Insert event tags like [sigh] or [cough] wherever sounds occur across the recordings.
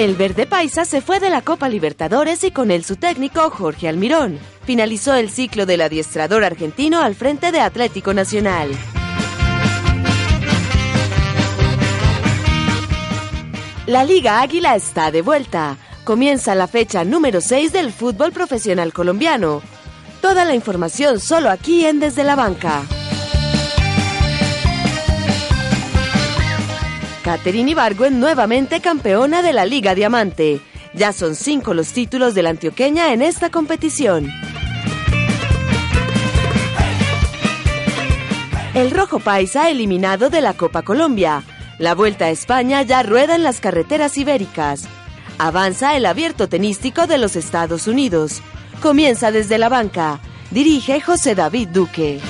El verde paisa se fue de la Copa Libertadores y con él su técnico Jorge Almirón. Finalizó el ciclo del adiestrador argentino al frente de Atlético Nacional. La Liga Águila está de vuelta. Comienza la fecha número 6 del fútbol profesional colombiano. Toda la información solo aquí en Desde la Banca. Caterine Ibargüen nuevamente campeona de la Liga Diamante. Ya son cinco los títulos de la antioqueña en esta competición. El Rojo Paisa eliminado de la Copa Colombia. La Vuelta a España ya rueda en las carreteras ibéricas. Avanza el abierto tenístico de los Estados Unidos. Comienza desde la banca. Dirige José David Duque.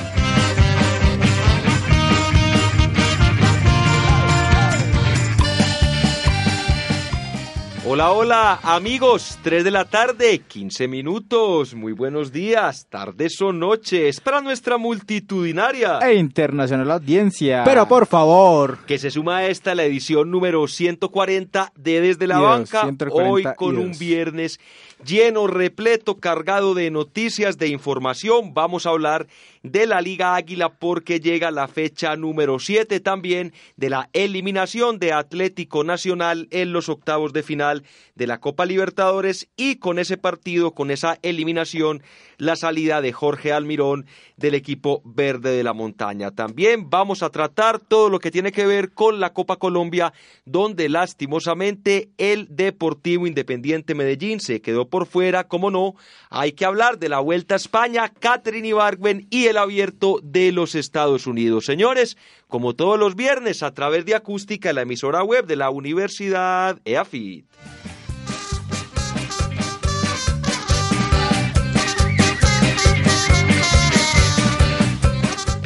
Hola, hola, amigos. 3 de la tarde, 15 minutos. Muy buenos días, tardes o noches para nuestra multitudinaria e internacional audiencia. Pero por favor. Que se suma a esta la edición número 140 de Desde la Banca. Hoy con un viernes lleno, repleto, cargado de noticias, de información. Vamos a hablar de la Liga Águila porque llega la fecha número 7 también de la eliminación de Atlético Nacional en los octavos de final de la Copa Libertadores y con ese partido, con esa eliminación, la salida de Jorge Almirón del equipo verde de la montaña. También vamos a tratar todo lo que tiene que ver con la Copa Colombia, donde lastimosamente el Deportivo Independiente Medellín se quedó por fuera, como no, hay que hablar de la Vuelta a España, Catherine Ibargüen y el abierto de los Estados Unidos. Señores, como todos los viernes, a través de acústica, la emisora web de la Universidad EAFIT.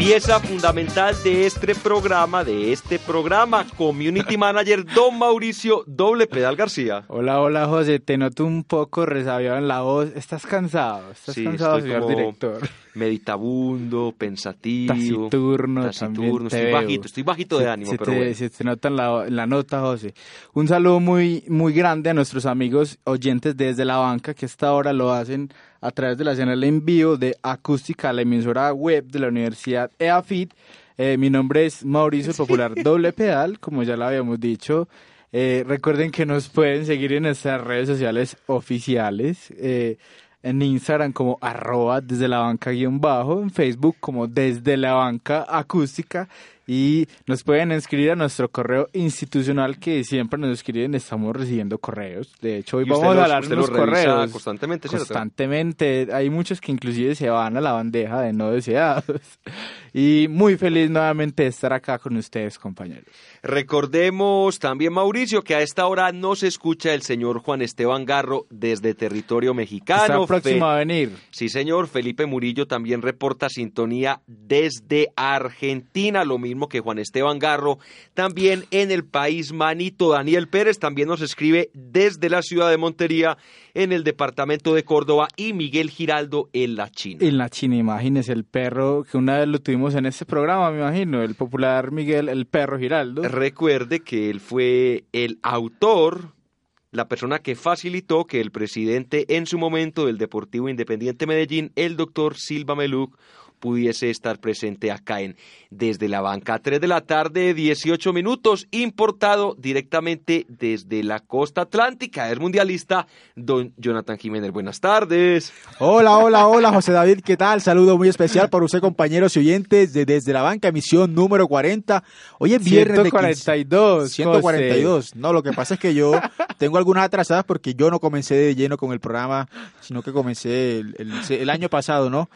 Pieza fundamental de este programa, de este programa, Community Manager Don Mauricio Doble Pedal García. Hola, hola José, te noto un poco resabiado en la voz. ¿Estás cansado? ¿Estás cansado, señor director? Meditabundo, pensativo, taciturno, taciturno. Estoy bajito, estoy bajito de ánimo, se pero te, se te nota en la, la, nota, José. Un saludo muy, muy grande a nuestros amigos oyentes desde la banca que esta hora lo hacen a través de la señal en vivo de Acústica, la emisora web de la Universidad EAFIT. Eh, mi nombre es Mauricio Popular [laughs] Doble Pedal, como ya lo habíamos dicho. Eh, recuerden que nos pueden seguir en nuestras redes sociales oficiales. Eh, en Instagram como arroba desde la banca guion bajo, en Facebook como desde la banca acústica y nos pueden escribir a nuestro correo institucional que siempre nos escriben, estamos recibiendo correos. De hecho, hoy vamos a hablar de los correos constantemente, Constantemente, hay muchos que inclusive se van a la bandeja de no deseados. [laughs] Y muy feliz nuevamente de estar acá con ustedes, compañeros. Recordemos también, Mauricio, que a esta hora no se escucha el señor Juan Esteban Garro desde territorio mexicano. Está próximo a venir. Sí, señor. Felipe Murillo también reporta sintonía desde Argentina, lo mismo que Juan Esteban Garro. También en el país manito, Daniel Pérez también nos escribe desde la ciudad de Montería en el departamento de Córdoba y Miguel Giraldo en la China. En la China, imagínese el perro que una vez lo tuvimos en este programa, me imagino, el popular Miguel, el perro Giraldo. Recuerde que él fue el autor la persona que facilitó que el presidente en su momento del Deportivo Independiente Medellín, el doctor Silva Meluc, pudiese estar presente acá en Desde la Banca. 3 de la tarde, 18 minutos, importado directamente desde la costa atlántica. Es mundialista, don Jonathan Jiménez. Buenas tardes. Hola, hola, hola, José David, ¿qué tal? Saludo muy especial para usted, compañeros y oyentes de Desde la Banca, emisión número 40. Hoy es viernes 142, 142. No, lo que pasa es que yo tengo algunas atrasadas porque yo no comencé de lleno con el programa, sino que comencé el año pasado, ¿no?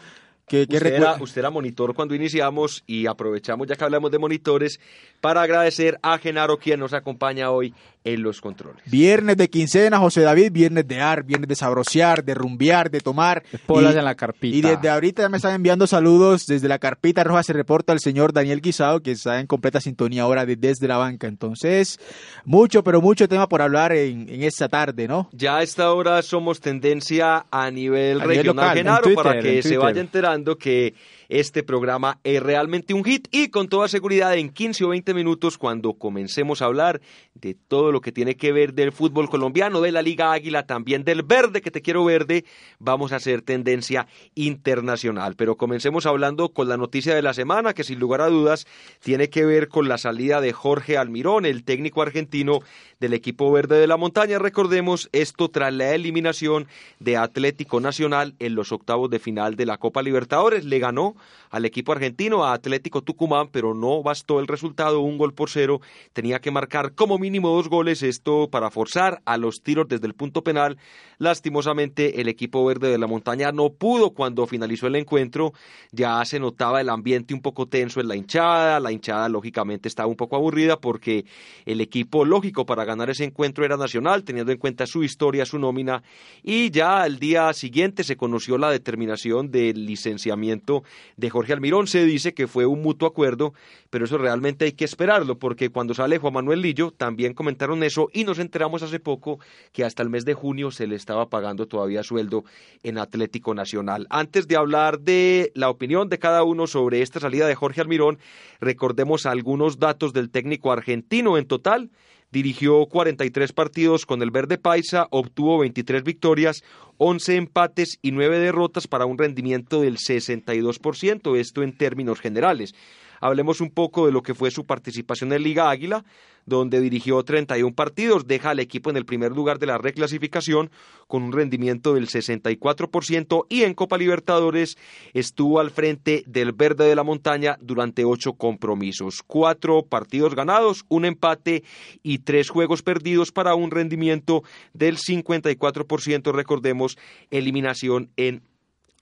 Usted, era, usted, era, monitor cuando iniciamos y aprovechamos, ya que hablamos de monitores, para agradecer a Genaro, quien nos acompaña hoy en los controles. Viernes de quincena, José David, viernes de ar, viernes de sabrosear, de rumbear, de tomar. Polas en la carpita. Y desde ahorita ya me están enviando saludos. Desde la carpita roja se reporta el señor Daniel Guisado, que está en completa sintonía ahora de Desde la Banca. Entonces, mucho, pero mucho tema por hablar en, esta tarde, ¿no? Ya a esta hora somos tendencia a nivel regional, Genaro, para que se vaya enterando que este programa es realmente un hit y con toda seguridad en 15 o 20 minutos cuando comencemos a hablar de todo lo que tiene que ver del fútbol colombiano, de la Liga Águila, también del verde que te quiero verde, vamos a hacer tendencia internacional. Pero comencemos hablando con la noticia de la semana que sin lugar a dudas tiene que ver con la salida de Jorge Almirón, el técnico argentino del equipo verde de la montaña. Recordemos esto tras la eliminación de Atlético Nacional en los octavos de final de la Copa Libertadores. Le ganó al equipo argentino, a Atlético Tucumán, pero no bastó el resultado, un gol por cero. Tenía que marcar como mínimo dos goles, esto para forzar a los tiros desde el punto penal. Lastimosamente, el equipo verde de la montaña no pudo cuando finalizó el encuentro. Ya se notaba el ambiente un poco tenso en la hinchada. La hinchada, lógicamente, estaba un poco aburrida porque el equipo lógico para ganar ese encuentro era Nacional, teniendo en cuenta su historia, su nómina. Y ya al día siguiente se conoció la determinación del licenciamiento de Jorge Almirón. Se dice que fue un mutuo acuerdo, pero eso realmente hay que esperarlo, porque cuando sale Juan Manuel Lillo también comentaron eso y nos enteramos hace poco que hasta el mes de junio se le estaba pagando todavía sueldo en Atlético Nacional. Antes de hablar de la opinión de cada uno sobre esta salida de Jorge Almirón, recordemos algunos datos del técnico argentino en total. Dirigió 43 partidos con el Verde Paisa, obtuvo 23 victorias, 11 empates y 9 derrotas para un rendimiento del 62%, esto en términos generales. Hablemos un poco de lo que fue su participación en Liga Águila, donde dirigió 31 partidos, deja al equipo en el primer lugar de la reclasificación con un rendimiento del 64% y en Copa Libertadores estuvo al frente del Verde de la Montaña durante ocho compromisos, cuatro partidos ganados, un empate y tres juegos perdidos para un rendimiento del 54%, recordemos, eliminación en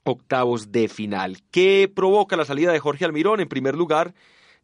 octavos de final. ¿Qué provoca la salida de Jorge Almirón? En primer lugar,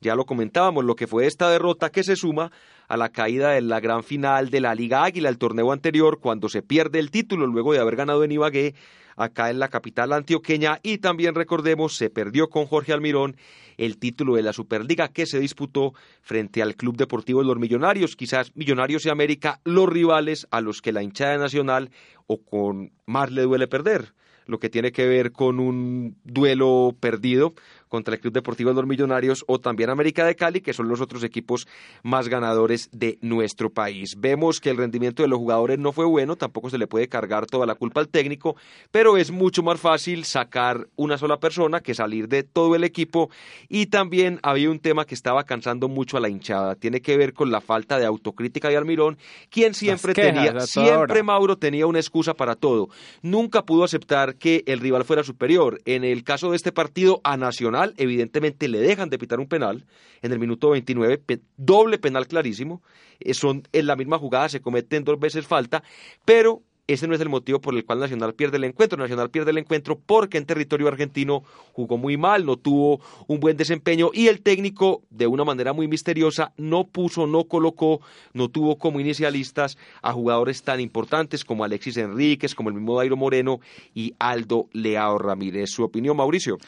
ya lo comentábamos, lo que fue esta derrota que se suma a la caída de la gran final de la Liga Águila, el torneo anterior, cuando se pierde el título luego de haber ganado en Ibagué, acá en la capital antioqueña, y también recordemos, se perdió con Jorge Almirón el título de la Superliga que se disputó frente al Club Deportivo de los Millonarios, quizás Millonarios y América, los rivales a los que la hinchada nacional o con más le duele perder lo que tiene que ver con un duelo perdido contra el Club Deportivo de los Millonarios o también América de Cali, que son los otros equipos más ganadores de nuestro país. Vemos que el rendimiento de los jugadores no fue bueno, tampoco se le puede cargar toda la culpa al técnico, pero es mucho más fácil sacar una sola persona que salir de todo el equipo y también había un tema que estaba cansando mucho a la hinchada, tiene que ver con la falta de autocrítica de Almirón, quien siempre tenía, siempre Mauro tenía una excusa para todo, nunca pudo aceptar que el rival fuera superior. En el caso de este partido a Nacional, evidentemente le dejan de pitar un penal en el minuto 29, doble penal clarísimo, eh, son en la misma jugada, se cometen dos veces falta, pero ese no es el motivo por el cual Nacional pierde el encuentro. Nacional pierde el encuentro porque en territorio argentino jugó muy mal, no tuvo un buen desempeño y el técnico, de una manera muy misteriosa, no puso, no colocó, no tuvo como inicialistas a jugadores tan importantes como Alexis Enríquez, como el mismo Dairo Moreno y Aldo Leao Ramírez. ¿Su opinión, Mauricio?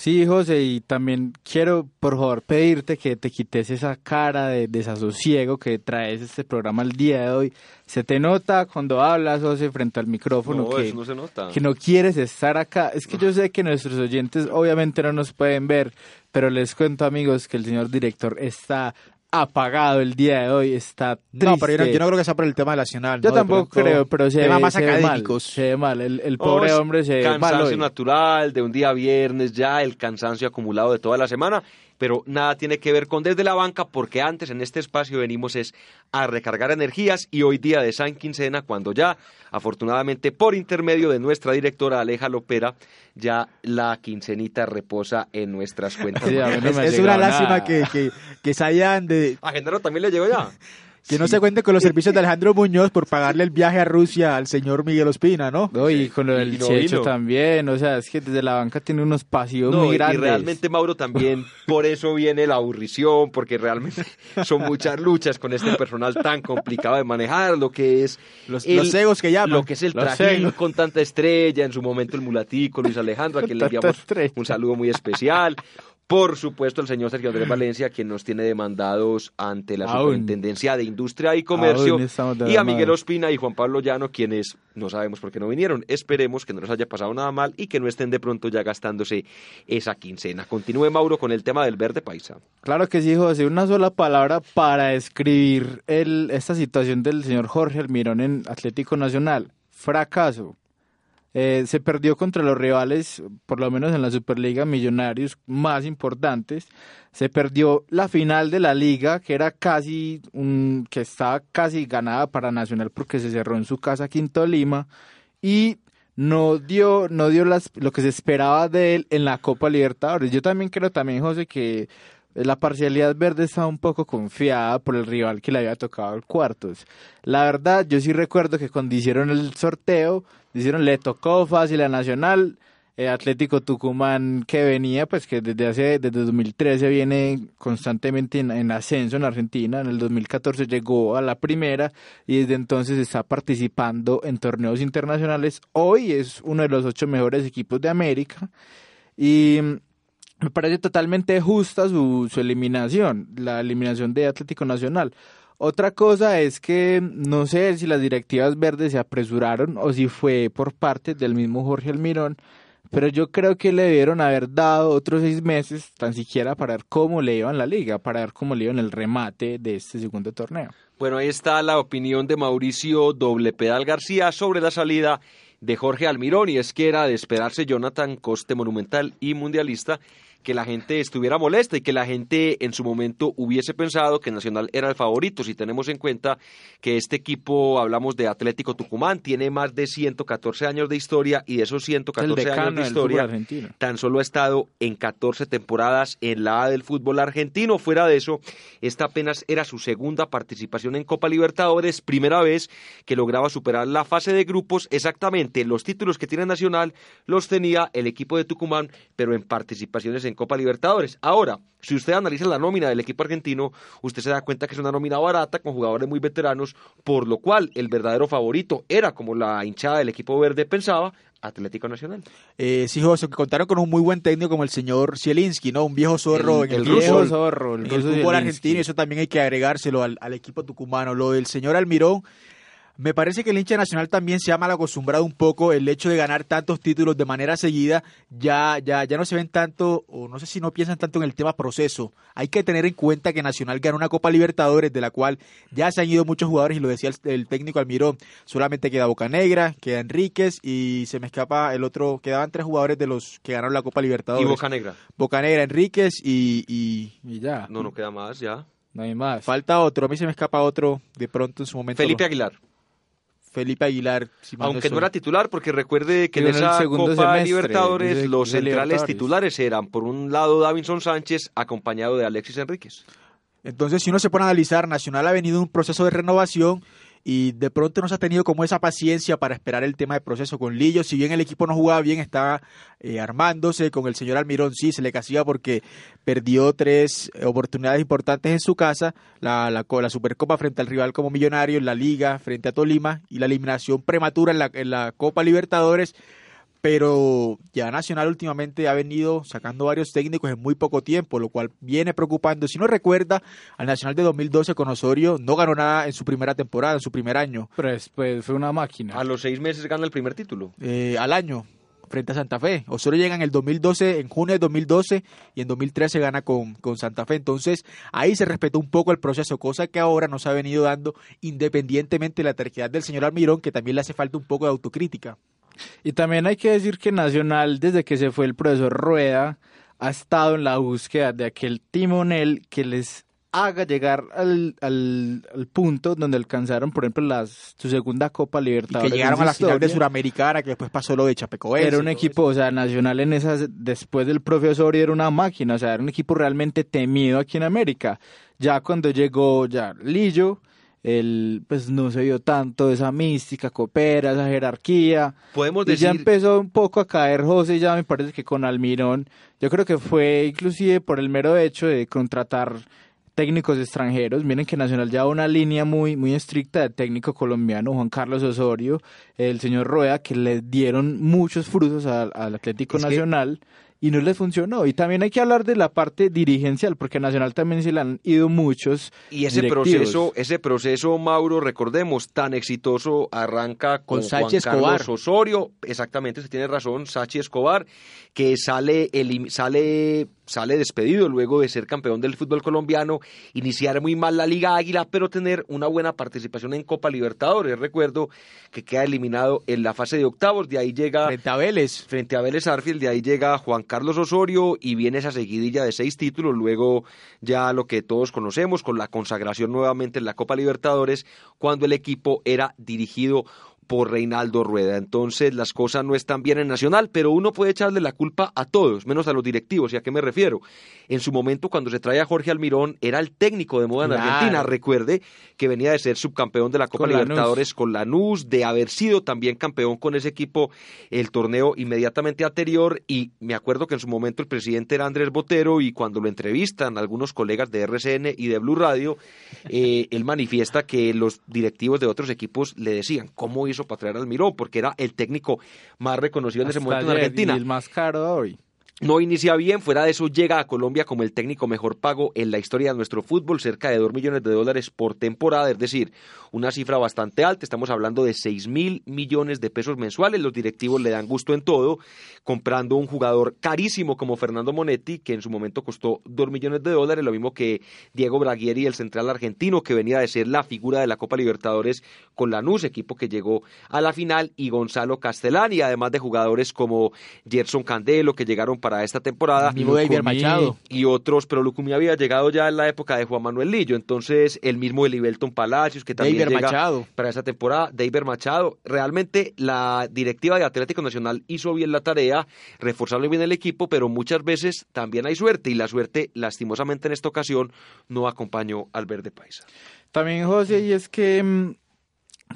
Sí, José, y también quiero, por favor, pedirte que te quites esa cara de desasosiego que traes este programa el día de hoy. Se te nota cuando hablas, José, frente al micrófono que, no se nota. que no quieres estar acá. Es que yo sé que nuestros oyentes obviamente no nos pueden ver, pero les cuento, amigos, que el señor director está apagado el día de hoy, está triste. No, pero yo no, creo que sea por el tema nacional. Yo tampoco creo, pero se, ve, más se mal. Se ve mal, el, pobre hombre se ve mal. Cansancio natural de un día viernes ya, el cansancio acumulado de toda la semana pero nada tiene que ver con desde la banca porque antes en este espacio venimos es a recargar energías y hoy día de San Quincena cuando ya afortunadamente por intermedio de nuestra directora Aleja Lopera ya la quincenita reposa en nuestras cuentas. [laughs] es, una lástima que, que, que se hayan de... A Genaro también le llegó ya. [laughs] Que no se cuente con los servicios de Alejandro Muñoz por pagarle el viaje a Rusia al señor Miguel Ospina, ¿no? y con lo del Checho también, o sea, es que desde la banca tiene unos pasivos muy grandes. Y realmente, Mauro, también [laughs] por eso viene la aburrición, porque realmente [laughs] son muchas luchas con este personal tan complicado de manejar, lo que es... Los, los egos que llaman. Lo que es el trajín con tanta estrella, en su momento el mulatico, Luis Alejandro, a quien le enviamos un saludo muy especial. Por supuesto, el señor Sergio Andrés [clears throat] Valencia, quien nos tiene demandados ante la Superintendencia de Industria y Comercio, y a Miguel Ospina y Juan Pablo Llano, quienes no sabemos por qué no vinieron. Esperemos que no les haya pasado nada mal y que no estén de pronto ya gastándose esa quincena. Continúe, Mauro, con el tema del verde paisa. Claro que sí, José. Una sola palabra para describir esta situación del señor Jorge Almirón en Atlético Nacional. Fracaso. Eh, se perdió contra los rivales, por lo menos en la Superliga Millonarios más importantes. Se perdió la final de la liga, que era casi un, que estaba casi ganada para Nacional porque se cerró en su casa Quinto Lima y no dio, no dio las, lo que se esperaba de él en la Copa Libertadores. Yo también creo también, José, que la parcialidad verde estaba un poco confiada por el rival que le había tocado el cuartos. La verdad, yo sí recuerdo que cuando hicieron el sorteo, hicieron, le tocó fácil a Nacional, eh, Atlético Tucumán que venía, pues que desde hace, desde 2013 viene constantemente en, ascenso en Argentina, en el 2014 llegó a la primera y desde entonces está participando en torneos internacionales. Hoy es uno de los ocho mejores equipos de América y me parece totalmente justa su, eliminación, la eliminación de Atlético Nacional. Otra cosa es que no sé si las directivas verdes se apresuraron o si fue por parte del mismo Jorge Almirón, pero yo creo que le debieron haber dado otros seis meses, tan siquiera para ver cómo le iba en la liga, para ver cómo le iba en el remate de este segundo torneo. Bueno, ahí está la opinión de Mauricio Doble Pedal García sobre la salida de Jorge Almirón, y es que era de esperarse Jonathan Coste Monumental y Mundialista que la gente estuviera molesta y que la gente en su momento hubiese pensado que Nacional era el favorito. Si tenemos en cuenta que este equipo, hablamos de Atlético Tucumán, tiene más de 114 años de historia y de esos 114 años de historia tan solo ha estado en 14 temporadas en la A del fútbol argentino. Fuera de eso, esta apenas era su segunda participación en Copa Libertadores, primera vez que lograba superar la fase de grupos. Exactamente, los títulos que tiene Nacional los tenía el equipo de Tucumán, pero en participaciones en en Copa Libertadores. Ahora, si usted analiza la nómina del equipo argentino, usted se da cuenta que es una nómina barata con jugadores muy veteranos, por lo cual el verdadero favorito era, como la hinchada del equipo verde pensaba, Atlético Nacional. Eh, sí, José, que contaron con un muy buen técnico como el señor Zielinski, ¿no? Un viejo zorro el, en el, viejo zorro, el, fútbol argentino, y eso también hay que agregárselo al, al equipo tucumano. Lo del señor Almirón me parece que el hincha nacional también se ha mal acostumbrado un poco el hecho de ganar tantos títulos de manera seguida. Ya, ya, ya no se ven tanto, o no sé si no piensan tanto en el tema proceso. Hay que tener en cuenta que Nacional ganó una Copa Libertadores, de la cual ya se han ido muchos jugadores, y lo decía el, técnico Almirón. Solamente queda Bocanegra, queda Enríquez, y se me escapa el otro. Quedaban tres jugadores de los que ganaron la Copa Libertadores. Y Bocanegra. Bocanegra, Enríquez y, y, y ya. No, no queda más, ya. No hay más. Falta otro, a mí se me escapa otro de pronto en su momento. Felipe Aguilar. Felipe Aguilar. Aunque no era titular, porque recuerde que en esa Copa Libertadores los centrales titulares eran, por un lado, Davinson Sánchez, acompañado de Alexis Enríquez. Entonces, si uno se pone a analizar, Nacional ha venido un proceso de renovación y de pronto no se ha tenido como esa paciencia para esperar el tema de proceso con Lillo. Si bien el equipo no jugaba bien, estaba eh, armándose. Con el señor Almirón sí se le casía porque perdió tres oportunidades importantes en su casa: la, la, la Supercopa frente al rival como Millonario, la Liga frente a Tolima y la eliminación prematura en la, en la Copa Libertadores pero ya Nacional últimamente ha venido sacando varios técnicos en muy poco tiempo, lo cual viene preocupando. Si no recuerda, al Nacional de 2012 con Osorio no ganó nada en su primera temporada, en su primer año. Pero después fue una máquina. A los seis meses gana el primer título. Eh, al año. frente a Santa Fe. Osorio llega en el 2012, en junio de 2012 y en 2013 gana con, con Santa Fe. Entonces ahí se respetó un poco el proceso, cosa que ahora nos ha venido dando independientemente de la terquedad del señor Almirón, que también le hace falta un poco de autocrítica. Y también hay que decir que Nacional, desde que se fue el profesor Rueda, ha estado en la búsqueda de aquel timonel que les haga llegar al, al, punto donde alcanzaron, por ejemplo, las, su segunda Copa Libertadores. que llegaron a la final de Suramericana, que después pasó lo de Chapecoense. Era un equipo, o sea, nacional en esas, después del profesor era una máquina, o sea, era un equipo realmente temido aquí en América. Ya cuando llegó ya Lillo, el, pues no se vio tanto esa mística, coopera, esa jerarquía. Podemos decir... Y ya empezó un poco a caer José, ya me parece que con Almirón, yo creo que fue inclusive por el mero hecho de contratar técnicos extranjeros. Miren que Nacional lleva una línea muy, muy estricta de técnico colombiano, Juan Carlos Osorio, el señor Rueda, que le dieron muchos frutos al, Atlético Nacional y no les funcionó. Y también hay que hablar de la parte dirigencial, porque Nacional también se le han ido muchos. Y ese proceso, ese proceso, Mauro, recordemos, tan exitoso, arranca con, Juan Carlos Osorio, exactamente, se tiene razón, Sachi Escobar, que sale, el, sale sale despedido luego de ser campeón del fútbol colombiano, iniciar muy mal la Liga Águila, pero tener una buena participación en Copa Libertadores. Recuerdo que queda eliminado en la fase de octavos, de ahí llega... Frente a Vélez. Frente a Vélez Arfield, de ahí llega Juan Carlos Osorio y viene esa seguidilla de seis títulos, luego ya lo que todos conocemos con la consagración nuevamente en la Copa Libertadores, cuando el equipo era dirigido por Reinaldo Rueda. Entonces las cosas no están bien en Nacional, pero uno puede echarle la culpa a todos, menos a los directivos. ¿Y a qué me refiero? En su momento, cuando se trae a Jorge Almirón, era el técnico de moda en Argentina. Recuerde que venía de ser subcampeón de la Copa Libertadores con Lanús, de haber sido también campeón con ese equipo el torneo inmediatamente anterior. Y me acuerdo que en su momento el presidente era Andrés Botero y cuando lo entrevistan algunos colegas de RCN y de Blue Radio, eh, él manifiesta que los directivos de otros equipos le decían, ¿cómo hizo para traer al Miró, porque era el técnico más reconocido en ese momento en Argentina. Y el más caro hoy no inicia bien, fuera de eso llega a Colombia como el técnico mejor pago en la historia de nuestro fútbol, cerca de 2 millones de dólares por temporada, es decir, una cifra bastante alta, estamos hablando de 6 mil millones de pesos mensuales, los directivos le dan gusto en todo, comprando un jugador carísimo como Fernando Monetti, que en su momento costó 2 millones de dólares, lo mismo que Diego Braguieri, el central argentino, que venía de ser la figura de la Copa Libertadores con Lanús, equipo que llegó a la final, y Gonzalo Castellani, además de jugadores como Gerson Candelo, que llegaron para para esta temporada. Machado. Y otros, pero Lucumí había llegado ya en la época de Juan Manuel Lillo, entonces el mismo Elivelton Palacios, que también llega Machado. para esta temporada, David Machado. Realmente la directiva de Atlético Nacional hizo bien la tarea, reforzarle bien el equipo, pero muchas veces también hay suerte, y la suerte, lastimosamente en esta ocasión, no acompañó al verde paisa. También, José, y es que mm,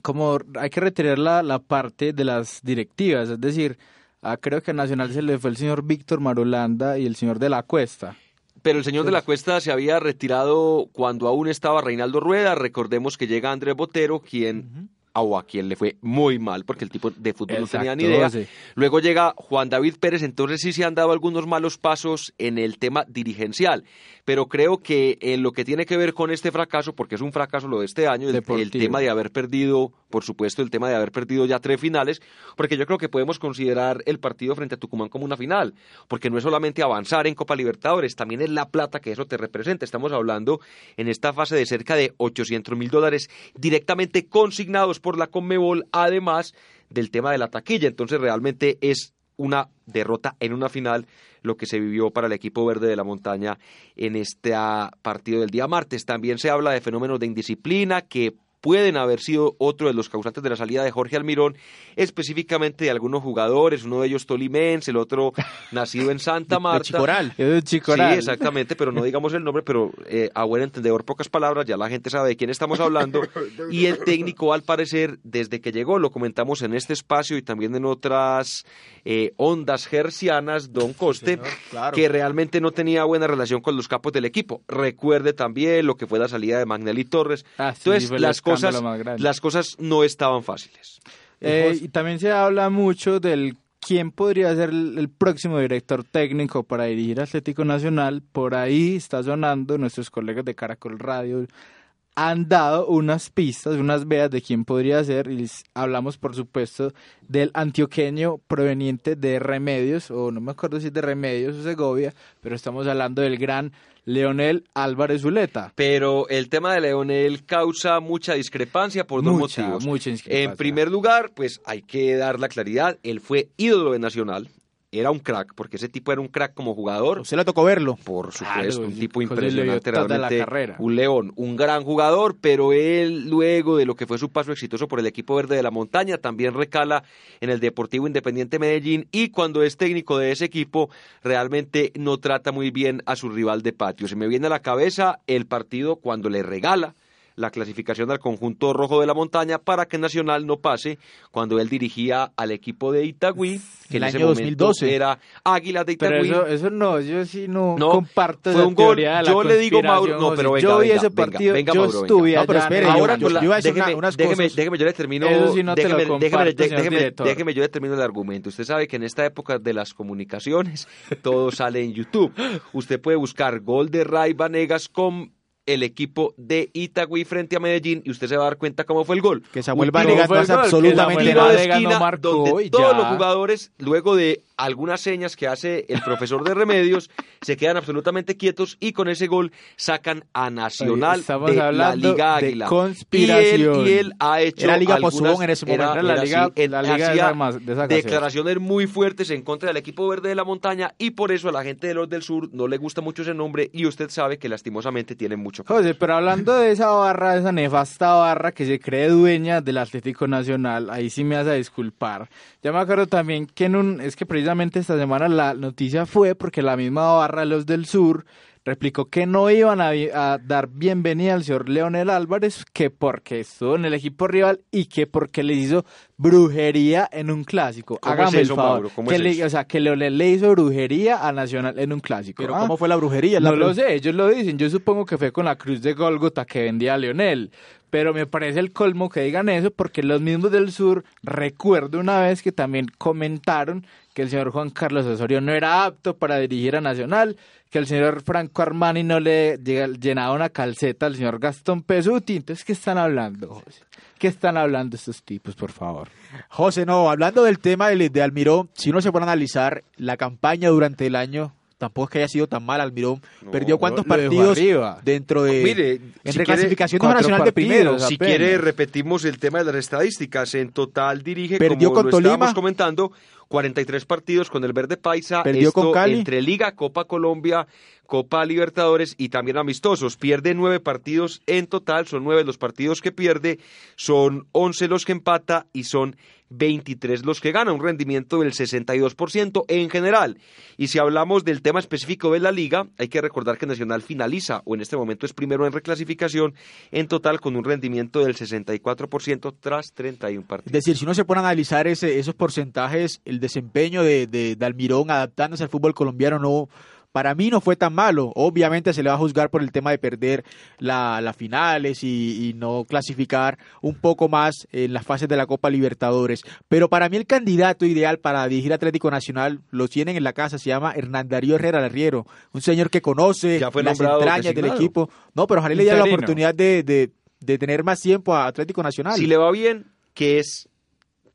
como hay que retirar la, la parte de las directivas, es decir, Ah, creo que a Nacional se le fue el señor Víctor Marolanda y el señor de la Cuesta. Pero el señor de la Cuesta se había retirado cuando aún estaba Reinaldo Rueda. Recordemos que llega Andrés Botero, quien o a quien le fue muy mal porque el tipo de fútbol no tenía ni idea. Luego llega Juan David Pérez, entonces sí se han dado algunos malos pasos en el tema dirigencial, pero creo que en lo que tiene que ver con este fracaso, porque es un fracaso lo de este año, el, el, tema de haber perdido, por supuesto, el tema de haber perdido ya tres finales, porque yo creo que podemos considerar el partido frente a Tucumán como una final, porque no es solamente avanzar en Copa Libertadores, también es la plata que eso te representa. Estamos hablando en esta fase de cerca de 800 mil dólares directamente consignados por la Conmebol, además del tema de la taquilla. Entonces realmente es una derrota en una final lo que se vivió para el equipo verde de la montaña en este partido del día martes. También se habla de fenómenos de indisciplina que pueden haber sido otro de los causantes de la salida de Jorge Almirón, específicamente de algunos jugadores, uno de ellos tolimense, el otro [laughs] nacido en Santa Marta. Chicoral. Chicoral. Sí, exactamente, pero no digamos el nombre, pero eh, a buen entendedor, pocas palabras, ya la gente sabe de quién estamos hablando. Y el técnico, al parecer, desde que llegó, lo comentamos en este espacio y también en otras eh, ondas gercianas, Don Coste, que realmente no tenía buena relación con los capos del equipo. Recuerde también lo que fue la salida de Magnelli Torres. Ah, Entonces, las cosas las cosas no estaban fáciles. Eh, y también se habla mucho del quién podría ser el, próximo director técnico para dirigir Atlético Nacional. Por ahí está sonando nuestros colegas de Caracol Radio han dado unas pistas, unas veas de quién podría ser. Y hablamos, por supuesto, del antioqueño proveniente de Remedios, o no me acuerdo si es de Remedios o Segovia, pero estamos hablando del gran Leonel Álvarez Zuleta. Pero el tema de Leonel causa mucha discrepancia por dos motivos. Mucha En primer lugar, pues hay que dar la claridad, él fue ídolo de Nacional, era un crack, porque ese tipo era un crack como jugador. ¿Usted le tocó verlo? Por supuesto, un tipo impresionante, realmente un león, un gran jugador, pero él luego de lo que fue su paso exitoso por el equipo verde de la montaña, también recala en el Deportivo Independiente Medellín y cuando es técnico de ese equipo realmente no trata muy bien a su rival de patio. Se me viene a la cabeza el partido cuando le regala la clasificación al conjunto rojo de la montaña para que Nacional no pase cuando él dirigía al equipo de Itagüí, que el en ese año 2012 era Águilas de Itagüí. Pero eso, no, yo sí no, comparto fue un gol. yo le digo Mauro, no, pero venga, yo vi ese partido, venga, yo estuve no, pero espere, ahora yo, yo, déjeme, unas déjeme, déjeme, yo le termino, eso sí no déjeme, te lo comparto, déjeme, déjeme, déjeme, yo le termino el argumento. Usted sabe que en esta época de las comunicaciones todo sale en YouTube. Usted puede buscar gol de Ray Vanegas con el equipo de Itagüí frente a Medellín y usted se va a dar cuenta cómo fue el gol. Que Samuel Vanegas no hace absolutamente nada. De esquina, no donde todos los jugadores, luego de algunas señas que hace el profesor de remedios, se quedan absolutamente quietos y con ese gol sacan a Nacional de la Liga Águila. conspiración. Y él, ha hecho era Liga algunas, en ese momento. Era, la Liga, la Liga de esa declaraciones muy fuertes en contra del equipo verde de la montaña y por eso a la gente de los del sur no le gusta mucho ese nombre y usted sabe que lastimosamente tiene mucho. José, pero hablando de esa barra, de esa nefasta barra que se cree dueña del Atlético Nacional, ahí sí me hace disculpar. Ya me acuerdo también que en un, es que precisamente esta semana la noticia fue porque la misma barra de los del sur replicó que no iban a, dar bienvenida al señor Leonel Álvarez, que porque estuvo en el equipo rival y que porque le hizo brujería en un clásico. Hágame el favor. que le, o sea, que Leonel le hizo brujería a Nacional en un clásico. Pero ¿cómo fue la brujería? no lo sé, ellos lo dicen. Yo supongo que fue con la cruz de Golgota que vendía a Leonel. Pero me parece el colmo que digan eso porque los mismos del sur, recuerdo una vez que también comentaron que el señor Juan Carlos Osorio no era apto para dirigir a Nacional, que el señor Franco Armani no le llenaba una calceta al señor Gastón Pesuti. Entonces, ¿qué están hablando, José? ¿Qué están hablando estos tipos, por favor? José, no, hablando del tema de, de Almirón, si uno se puede analizar la campaña durante el año, tampoco es que haya sido tan mal Almirón. Perdió cuántos partidos dentro de Mire, en clasificación nacional de primero. Si quiere repetimos el tema de las estadísticas. En total dirige Perdió como con lo Tolima. estábamos comentando 43 partidos con el Verde Paisa. Perdió con Cali. Entre Liga, Copa Colombia, Copa Libertadores y también amistosos. Pierde nueve partidos en total, son nueve los partidos que pierde, son once los que empata y son 23 los que gana, un rendimiento del 62% en general. Y si hablamos del tema específico de la liga, hay que recordar que Nacional finaliza, o en este momento es primero en reclasificación, en total con un rendimiento del 64% tras 31 partidos. Es decir, si uno se pone a analizar ese, esos porcentajes, el desempeño de, de, de Almirón adaptándose al fútbol colombiano no para mí no fue tan malo. Obviamente se le va a juzgar por el tema de perder las finales y, no clasificar un poco más en las fases de la Copa Libertadores. Pero para mí el candidato ideal para dirigir Atlético Nacional lo tienen en la casa, se llama Hernán Darío Herrera Larriero, un señor que conoce las entrañas del equipo. No, pero ojalá le dé la oportunidad de, de tener más tiempo a Atlético Nacional. Si le va bien, que es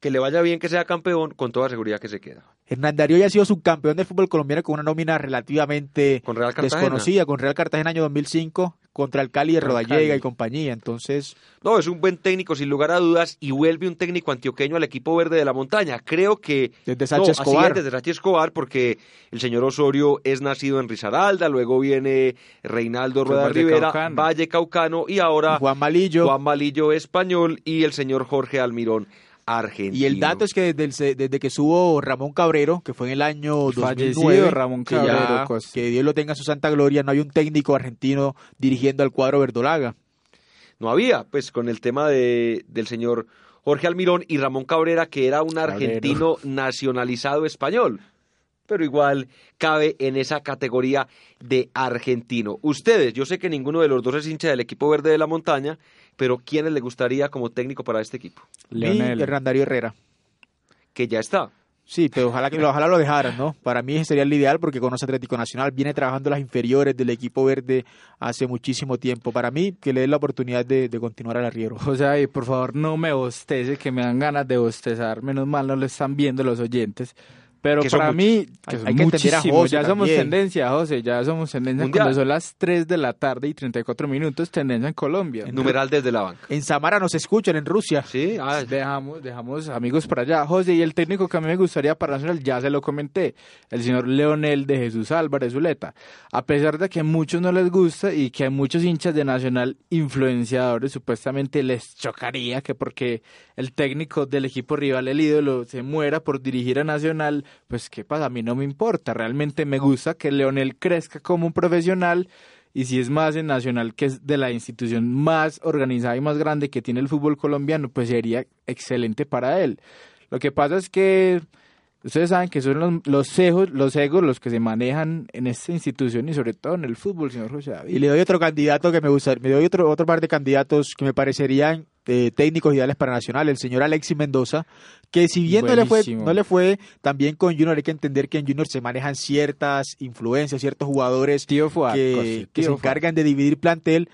que le vaya bien que sea campeón, con toda seguridad que se queda. Hernán Darío ya ha sido subcampeón del fútbol colombiano con una nómina relativamente desconocida, con Real Cartagena año 2005, contra el Cali de Rodallega y compañía, entonces... No, es un buen técnico sin lugar a dudas y vuelve un técnico antioqueño al equipo verde de la montaña. Creo que... Desde Sánchez Escobar. desde Sánchez Escobar, porque el señor Osorio es nacido en Risaralda, luego viene Reinaldo Rueda Rivera, Valle Caucano y ahora... Juan Malillo. Juan Malillo español y el señor Jorge Almirón y el dato es que desde, desde que subo Ramón Cabrero, que fue en el año 2009, Ramón Cabrero, que, Dios lo tenga en su santa gloria, no hay un técnico argentino dirigiendo al cuadro verdolaga. No había, pues con el tema de, del señor Jorge Almirón y Ramón Cabrera, que era un argentino nacionalizado español pero igual cabe en esa categoría de argentino. Ustedes, yo sé que ninguno de los dos es hincha del equipo verde de la montaña, pero ¿quiénes le gustaría como técnico para este equipo? Leonel. Hernán Darío Herrera. Que ya está. Sí, pero ojalá, que, ojalá lo dejaran, ¿no? Para mí sería el ideal porque conoce Atlético Nacional, viene trabajando las inferiores del equipo verde hace muchísimo tiempo. Para mí, que le dé la oportunidad de, continuar al arriero. O sea, y por favor no me bostece, que me dan ganas de bostezar. Menos mal no lo están viendo los oyentes. Pero para mí, hay, que entender a José Ya somos tendencia, José, ya somos tendencia. Cuando son las 3 de la tarde y 34 minutos, tendencia en Colombia. En numeral desde la banca. En Samara nos escuchan, en Rusia. Sí, ah, dejamos, dejamos amigos para allá. José, y el técnico que a mí me gustaría para Nacional, ya se lo comenté, el señor Leonel de Jesús Álvarez Zuleta. A pesar de que a muchos no les gusta y que a muchos hinchas de Nacional influenciadores supuestamente les chocaría que porque el técnico del equipo rival, el ídolo, se muera por dirigir a Nacional pues qué pasa, a mí no me importa, realmente me gusta que Leonel crezca como un profesional y si es más en Nacional, que es de la institución más organizada y más grande que tiene el fútbol colombiano, pues sería excelente para él. Lo que pasa es que ustedes saben que son los, los, egos, los egos los que se manejan en esta institución y sobre todo en el fútbol, señor José David. Y le doy otro candidato que me gusta, me doy otro, otro par de candidatos que me parecerían eh, técnicos ideales para Nacional, el señor Alexis Mendoza, que si bien no le, fue, no le fue también con Junior, hay que entender que en Junior se manejan ciertas influencias, ciertos jugadores que, que se encargan de dividir plantel,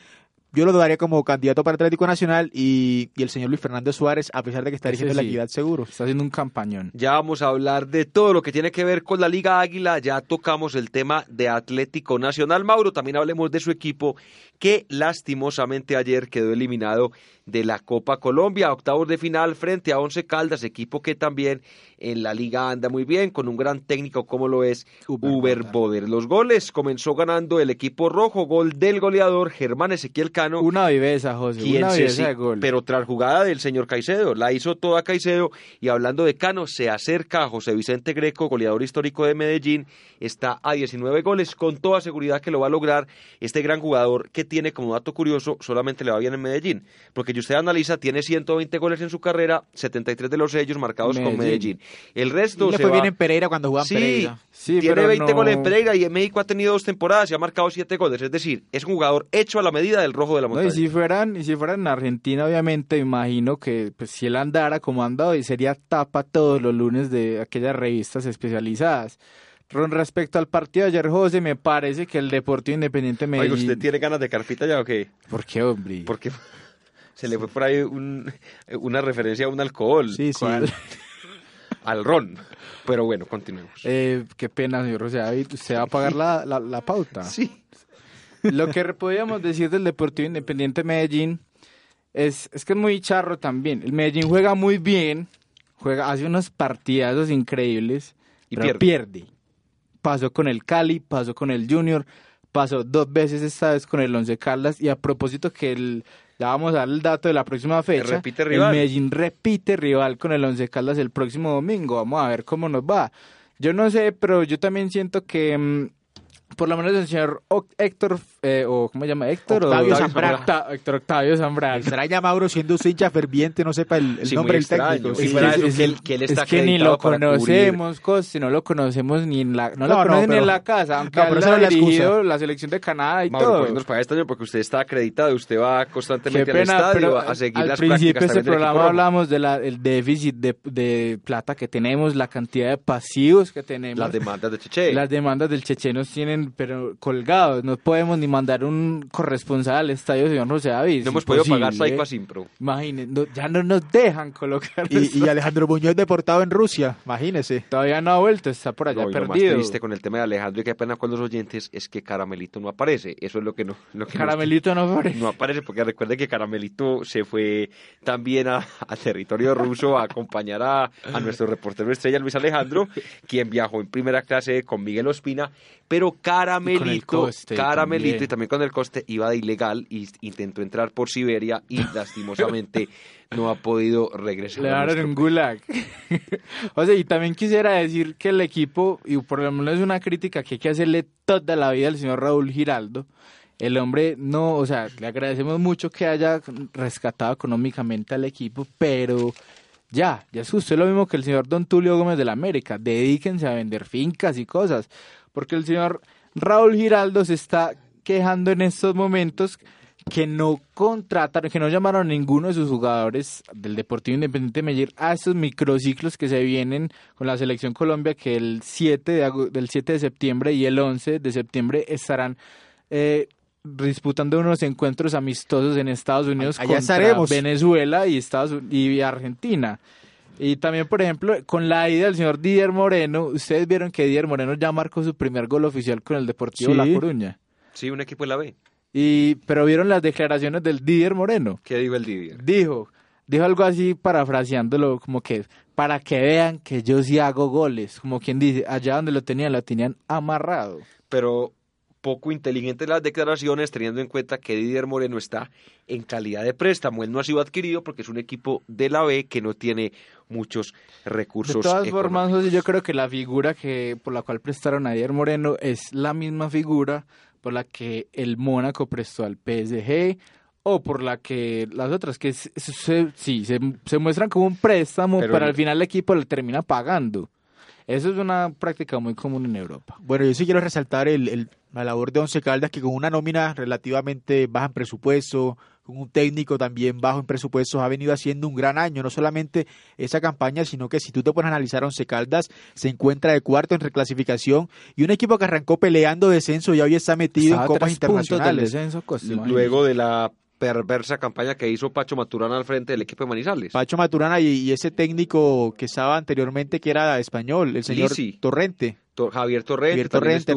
yo lo daría como candidato para Atlético Nacional y, el señor Luis Fernando Suárez, a pesar de que está dirigiendo la equidad seguro. Está haciendo un campañón. Ya vamos a hablar de todo lo que tiene que ver con la Liga Águila. Ya tocamos el tema de Atlético Nacional. Mauro, también hablemos de su equipo que lastimosamente ayer quedó eliminado de la Copa Colombia, octavos de final frente a Once Caldas, equipo que también en la liga anda muy bien, con un gran técnico como lo es Uber, Boder. Los goles comenzó ganando el equipo rojo, gol del goleador Germán Ezequiel Cano. Una viveza, José, una viveza de gol. Pero tras jugada del señor Caicedo, la hizo toda Caicedo y hablando de Cano, se acerca a José Vicente Greco, goleador histórico de Medellín, está a 19 goles, con toda seguridad que lo va a lograr este gran jugador que tiene como dato curioso, solamente le va bien en Medellín, porque si usted analiza, tiene 120 goles en su carrera, 73 de los ellos marcados con Medellín. El resto le fue bien en Pereira cuando jugaba sí, Pereira. Sí, tiene 20 goles en Pereira y en México ha tenido dos temporadas y ha marcado 7 goles, es decir, es un jugador hecho a la medida del rojo de la montaña. y si fueran, y si fueran en Argentina, obviamente, imagino que pues, si él andara como ha andado, sería tapa todos los lunes de aquellas revistas especializadas. Con respecto al partido de ayer, José, me parece que el Deportivo Independiente Medellín... Oiga, ¿usted tiene ganas de carpita ya o qué? ¿Por qué, hombre? Porque se le fue por ahí [laughs] una referencia a un alcohol. Sí, sí. [laughs] Al ron. Pero bueno, continuemos. Eh, qué pena, señor José David. ¿Usted va a pagar la, la, pauta? [laughs] Sí. Lo que podríamos decir del Deportivo Independiente Medellín es, es que es muy charro también. El Medellín juega muy bien, juega, hace unos partidazos increíbles, y pero pierde pasó con el Cali, pasó con el Junior, pasó dos veces esta vez con el Once Caldas y a propósito que el, ya vamos a dar el dato de la próxima fecha. Repite rival. El Medellín repite rival con el Once Caldas el próximo domingo. Vamos a ver cómo nos va. Yo no sé, pero yo también siento que mm, por lo menos el señor Héctor, eh, o ¿cómo se llama? Héctor Octavio Zambrano. Héctor Octavio Zambrano. Extraña Mauro siendo un hincha ferviente, no sepa el, nombre del técnico. es, que, él, está es que ni lo conocemos, si no lo conocemos ni en la, no, lo conocen ni en la casa, aunque no, pero ha dirigido la selección de Canadá y Mauro, todo. nos paga este año porque usted está acreditado, usted va constantemente al estadio a seguir al las principio de este programa hablamos del déficit de, de, plata que tenemos, la cantidad de pasivos que tenemos. Las demandas de Cheche. Las demandas del Cheche nos tienen, pero colgados. No podemos ni mandar un corresponsal al estadio señor José David. No hemos podido pagar Saico a Simpro. Imagínense, ya no nos dejan colocar. Y, Alejandro Muñoz deportado en Rusia, imagínese. Todavía no ha vuelto, está por allá perdido. Lo más triste con el tema de Alejandro y qué pena con los oyentes es que Caramelito no aparece. Eso es lo que no. Lo que Caramelito no aparece. No aparece porque recuerde que Caramelito se fue también a, territorio ruso a acompañar a, a nuestro reportero estrella Luis Alejandro, quien viajó en primera clase con Miguel Ospina, pero Caramelito, Caramelito y también con el coste iba de ilegal y intentó entrar por Siberia y [laughs] lastimosamente no ha podido regresar. Le daron un gulag. [laughs] o sea, y también quisiera decir que el equipo, y por lo menos es una crítica que hay que hacerle toda la vida al señor Raúl Giraldo, el hombre no, o sea, le agradecemos mucho que haya rescatado económicamente al equipo, pero ya, ya es justo lo mismo que el señor Don Tulio Gómez de la América, dedíquense a vender fincas y cosas, porque el señor Raúl Giraldo se está quejando en estos momentos que no contrataron, que no llamaron a ninguno de sus jugadores del Deportivo Independiente de Medellín a estos microciclos que se vienen con la Selección Colombia, que el 7 de, del 7 de septiembre y el 11 de septiembre estarán eh, disputando unos encuentros amistosos en Estados Unidos Allá contra Venezuela y, Estados, y Argentina. Y también, por ejemplo, con la ida del señor Didier Moreno, ustedes vieron que Didier Moreno ya marcó su primer gol oficial con el Deportivo La Coruña. Sí, un equipo de la B. Y, pero vieron las declaraciones del Didier Moreno. ¿Qué dijo el Didier? Dijo, dijo algo así parafraseándolo, como que para que vean que yo sí hago goles, como quien dice, allá donde lo tenían, lo tenían amarrado. Pero poco inteligentes las declaraciones, teniendo en cuenta que Didier Moreno está en calidad de préstamo. Él no ha sido adquirido porque es un equipo de la B que no tiene muchos recursos. De todas formas, yo creo que la figura que por la cual prestaron a Didier Moreno es la misma figura por la que el Mónaco prestó al PSG o por la que las otras que sí se, muestran como un préstamo, pero, pero al final el equipo le termina pagando. Eso es una práctica muy común en Europa. Bueno, yo sí quiero resaltar el, la labor de Once Caldas, que con una nómina relativamente baja en presupuesto, con un técnico también bajo en presupuestos, ha venido haciendo un gran año. No solamente esa campaña, sino que si tú te pones a analizar Once Caldas, se encuentra de cuarto en reclasificación y un equipo que arrancó peleando descenso y hoy está metido en copas internacionales. Descenso, Luego de la perversa campaña que hizo Pacho Maturana al frente del equipo de Manizales. Pacho Maturana y, ese técnico que estaba anteriormente que era español, el señor Torrente. Javier Torrente, Torrente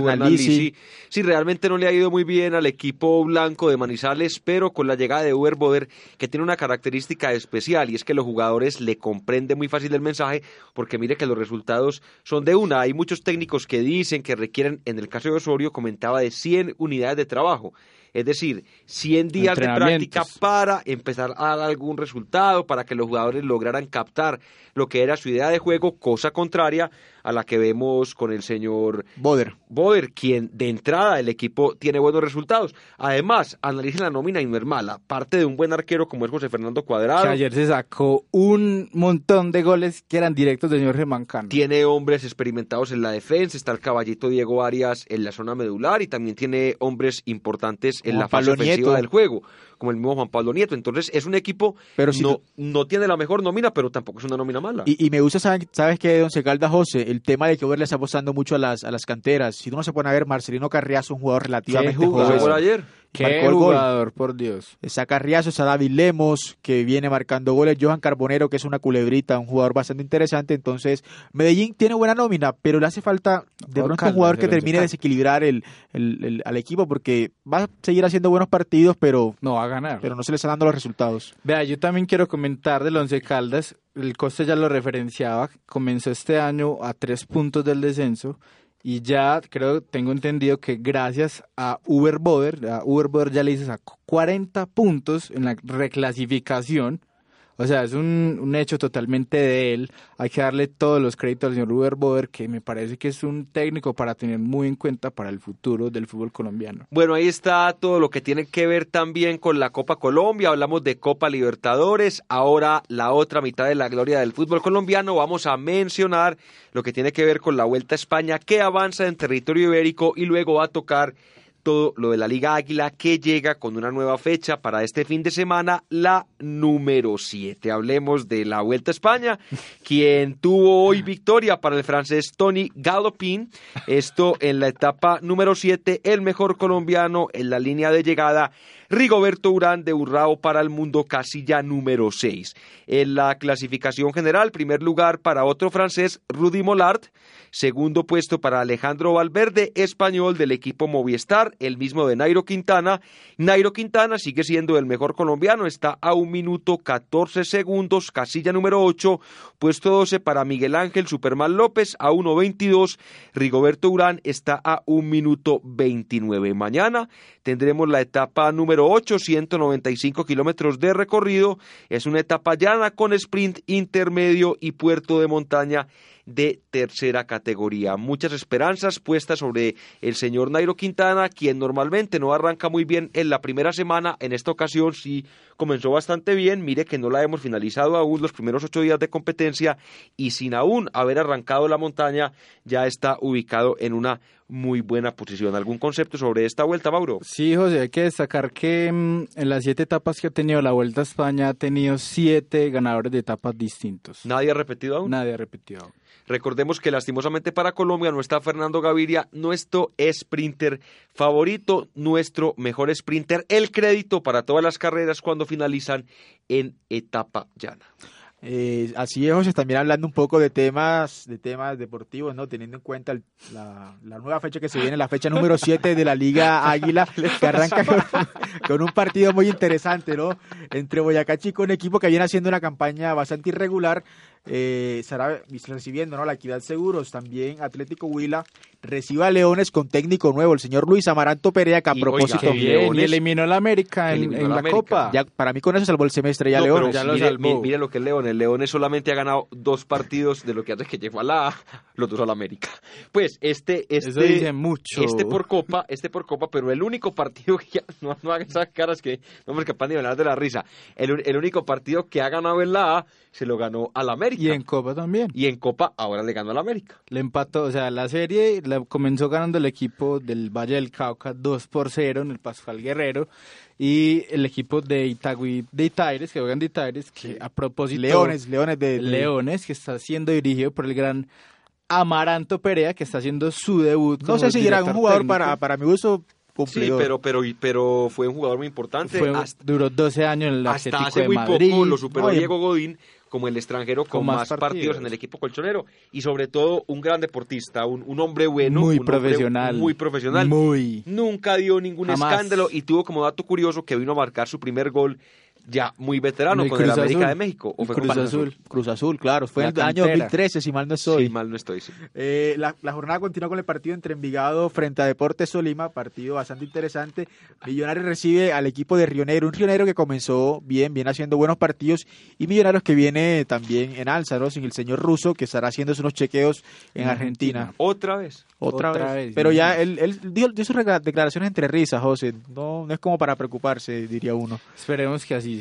Sí, realmente no le ha ido muy bien al equipo blanco de Manizales, pero con la llegada de Uber Boder, que tiene una característica especial, y es que los jugadores le comprenden muy fácil el mensaje, porque mire que los resultados son de una. Hay muchos técnicos que dicen que requieren, en el caso de Osorio, comentaba de 100 unidades de trabajo es decir, 100 días de práctica para empezar a dar algún resultado, para que los jugadores lograran captar lo que era su idea de juego, cosa contraria a la que vemos con el señor Boder. Boder, quien de entrada el equipo tiene buenos resultados. Además, analicen la nómina y no es mala. Parte de un buen arquero como es José Fernando Cuadrado. Que ayer se sacó un montón de goles que eran directos de señor Gemancano. Tiene hombres experimentados en la defensa, está el caballito Diego Arias en la zona medular y también tiene hombres importantes en la fase ofensiva del juego como el mismo Juan Pablo Nieto. Entonces es un equipo pero si no, no tiene la mejor nómina, pero tampoco es una nómina mala. Y, me gusta, ¿sabes qué, don Secalda José? El tema de que Uber le está apostando mucho a las, a las canteras. Si uno se pone a ver, Marcelino Carriazo, un jugador relativamente joven. ayer? Qué jugador, por Dios. Está Carriazo, está David Lemos, que viene marcando goles. Johan Carbonero, que es una culebrita, un jugador bastante interesante. Entonces, Medellín tiene buena nómina, pero le hace falta de pronto un jugador que termine de desequilibrar el, el, al equipo, porque va a seguir haciendo buenos partidos, pero no va a ganar. Pero no se le están dando los resultados. Vea, yo también quiero comentar del Once Caldas. El coste ya lo referenciaba. Comenzó este año a tres puntos del descenso y ya creo, tengo entendido que gracias a Uber Boder, a Uber Boder ya le hizo 40 puntos en la reclasificación o sea, es un, un, hecho totalmente de él. Hay que darle todos los créditos al señor Uber Boder, que me parece que es un técnico para tener muy en cuenta para el futuro del fútbol colombiano. Bueno, ahí está todo lo que tiene que ver también con la Copa Colombia. Hablamos de Copa Libertadores. Ahora la otra mitad de la gloria del fútbol colombiano. Vamos a mencionar lo que tiene que ver con la Vuelta a España, que avanza en territorio ibérico y luego va a tocar todo lo de la Liga Águila que llega con una nueva fecha para este fin de semana, la número 7. Hablemos de la Vuelta a España, [laughs] quien tuvo hoy victoria para el francés Tony Galopin. Esto en la etapa número 7, el mejor colombiano en la línea de llegada Rigoberto Urán de Urrao para el mundo casilla número 6. En la clasificación general, primer lugar para otro francés, Rudy Mollard, segundo puesto para Alejandro Valverde, español del equipo Movistar, el mismo de Nairo Quintana. Nairo Quintana sigue siendo el mejor colombiano, está a un minuto 14 segundos, casilla número 8, puesto 12 para Miguel Ángel Superman López a 1.22, Rigoberto Urán está a un minuto 29. Mañana tendremos la etapa número 8, 195 kilómetros de recorrido. Es una etapa llana con sprint intermedio y puerto de montaña de tercera categoría. Muchas esperanzas puestas sobre el señor Nairo Quintana, quien normalmente no arranca muy bien en la primera semana. En esta ocasión sí comenzó bastante bien. Mire que no la hemos finalizado aún los primeros ocho días de competencia y sin aún haber arrancado la montaña ya está ubicado en una muy buena posición. ¿Algún concepto sobre esta vuelta, Mauro? Sí, José, hay que destacar que mm, en las siete etapas que ha tenido la Vuelta a España ha tenido siete ganadores de etapas distintos. ¿Nadie ha repetido aún? Nadie ha repetido aún. Recordemos que lastimosamente para Colombia no está Fernando Gaviria, nuestro sprinter favorito, nuestro mejor sprinter. El crédito para todas las carreras cuando finalizan en etapa llana. Eh, así es, José, también hablando un poco de temas, de temas deportivos, ¿no? Teniendo en cuenta la, nueva fecha que se viene, la fecha número 7 de la Liga [laughs] Águila, que arranca con, un partido muy interesante, ¿no? Entre Boyacá Chico, un equipo que viene haciendo una campaña bastante irregular, eh, estará recibiendo ¿no? la Equidad Seguros, también Atlético Huila reciba a Leones con técnico nuevo, el señor Luis Amaranto Perea, que a propósito bien, y eliminó a la América en, la, Copa. Ya, para mí con eso salvó el semestre ya Leones. Ya lo mire, lo que es Leones, Leones solamente ha ganado dos partidos de lo que hace que llegó a la los dos a la América. Pues este, este, mucho. este por Copa, este por Copa, pero el único partido [laughs] que no, no hagan esas caras que no me capaz de hablar de la risa. El, el único partido que ha ganado en la A se lo ganó a la América. Y en Copa también. Y en Copa ahora le ganó a la América. Le empató, o sea, la serie la comenzó ganando el equipo del Valle del Cauca 2 por 0 en el Pascual Guerrero y el equipo de Itagüí de Itaires, que juegan de Itaires, que a propósito Leones, Leones de, Leones que está siendo dirigido por el gran Amaranto Perea, que está haciendo su debut. No sé si era un jugador para, para mi uso Sí, pero, pero, pero fue un jugador muy importante. duró 12 años en el Hasta hace muy poco lo superó Diego Godín como el extranjero con, más, partidos. en el equipo colchonero. Y sobre todo un gran deportista, un, hombre bueno, muy profesional, muy profesional, muy. Nunca dio ningún escándalo. Y tuvo como dato curioso que vino a marcar su primer gol ya muy veterano con el América de México. ¿o fue Cruz, Azul. Cruz Azul, claro. Fue en el año 2013, si mal no estoy. Sí, mal no estoy, sí. Eh, la, jornada continúa con el partido entre Envigado frente a Deportes Solima, partido bastante interesante. Millonarios recibe al equipo de Rionero, un Rionero que comenzó bien, viene haciendo buenos partidos, y Millonarios que viene también en alza, ¿no? Sin el señor Russo, que estará haciendo unos chequeos en, Argentina. ¿Otra vez? Otra, vez. Pero ya él, él dio, dio, sus declaraciones entre risas, José. No, no es como para preocuparse, diría uno. Esperemos que así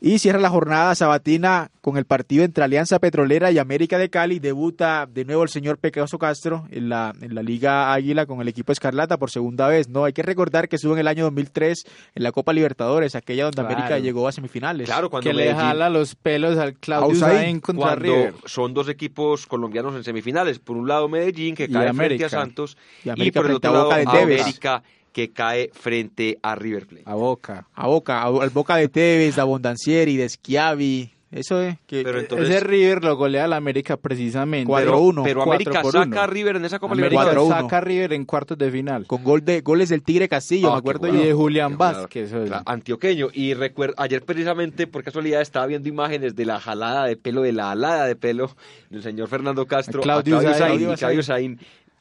y cierra la jornada sabatina con el partido entre Alianza Petrolera y América de Cali. Debuta de nuevo el señor Pecoso Castro en la, en la Liga Águila con el equipo Escarlata por segunda vez. No hay que recordar que estuvo en el año 2003 en la Copa Libertadores, aquella donde América llegó a semifinales. Claro, cuando que le jala los pelos al Claudio Sainz contra River. Son dos equipos colombianos en semifinales. Por un lado Medellín, que cae frente a Santos, y, por el otro lado América que cae frente a River Plate. A Boca. A Boca, al Boca de Tevez, de Abondancieri, de Schiavi. Eso es que, pero entonces, ese River lo golea a la América precisamente. 4-1. Pero, América saca a River en esa Copa América saca a River en cuartos de final. Con gol de goles del Tigre Castillo, ah, me acuerdo. Y de Julián Vázquez. antioqueño. Y recuerdo, ayer precisamente, por casualidad, estaba viendo imágenes de la jalada de pelo, de la alada de pelo del señor Fernando Castro, Claudio, Claudio Claudio Sain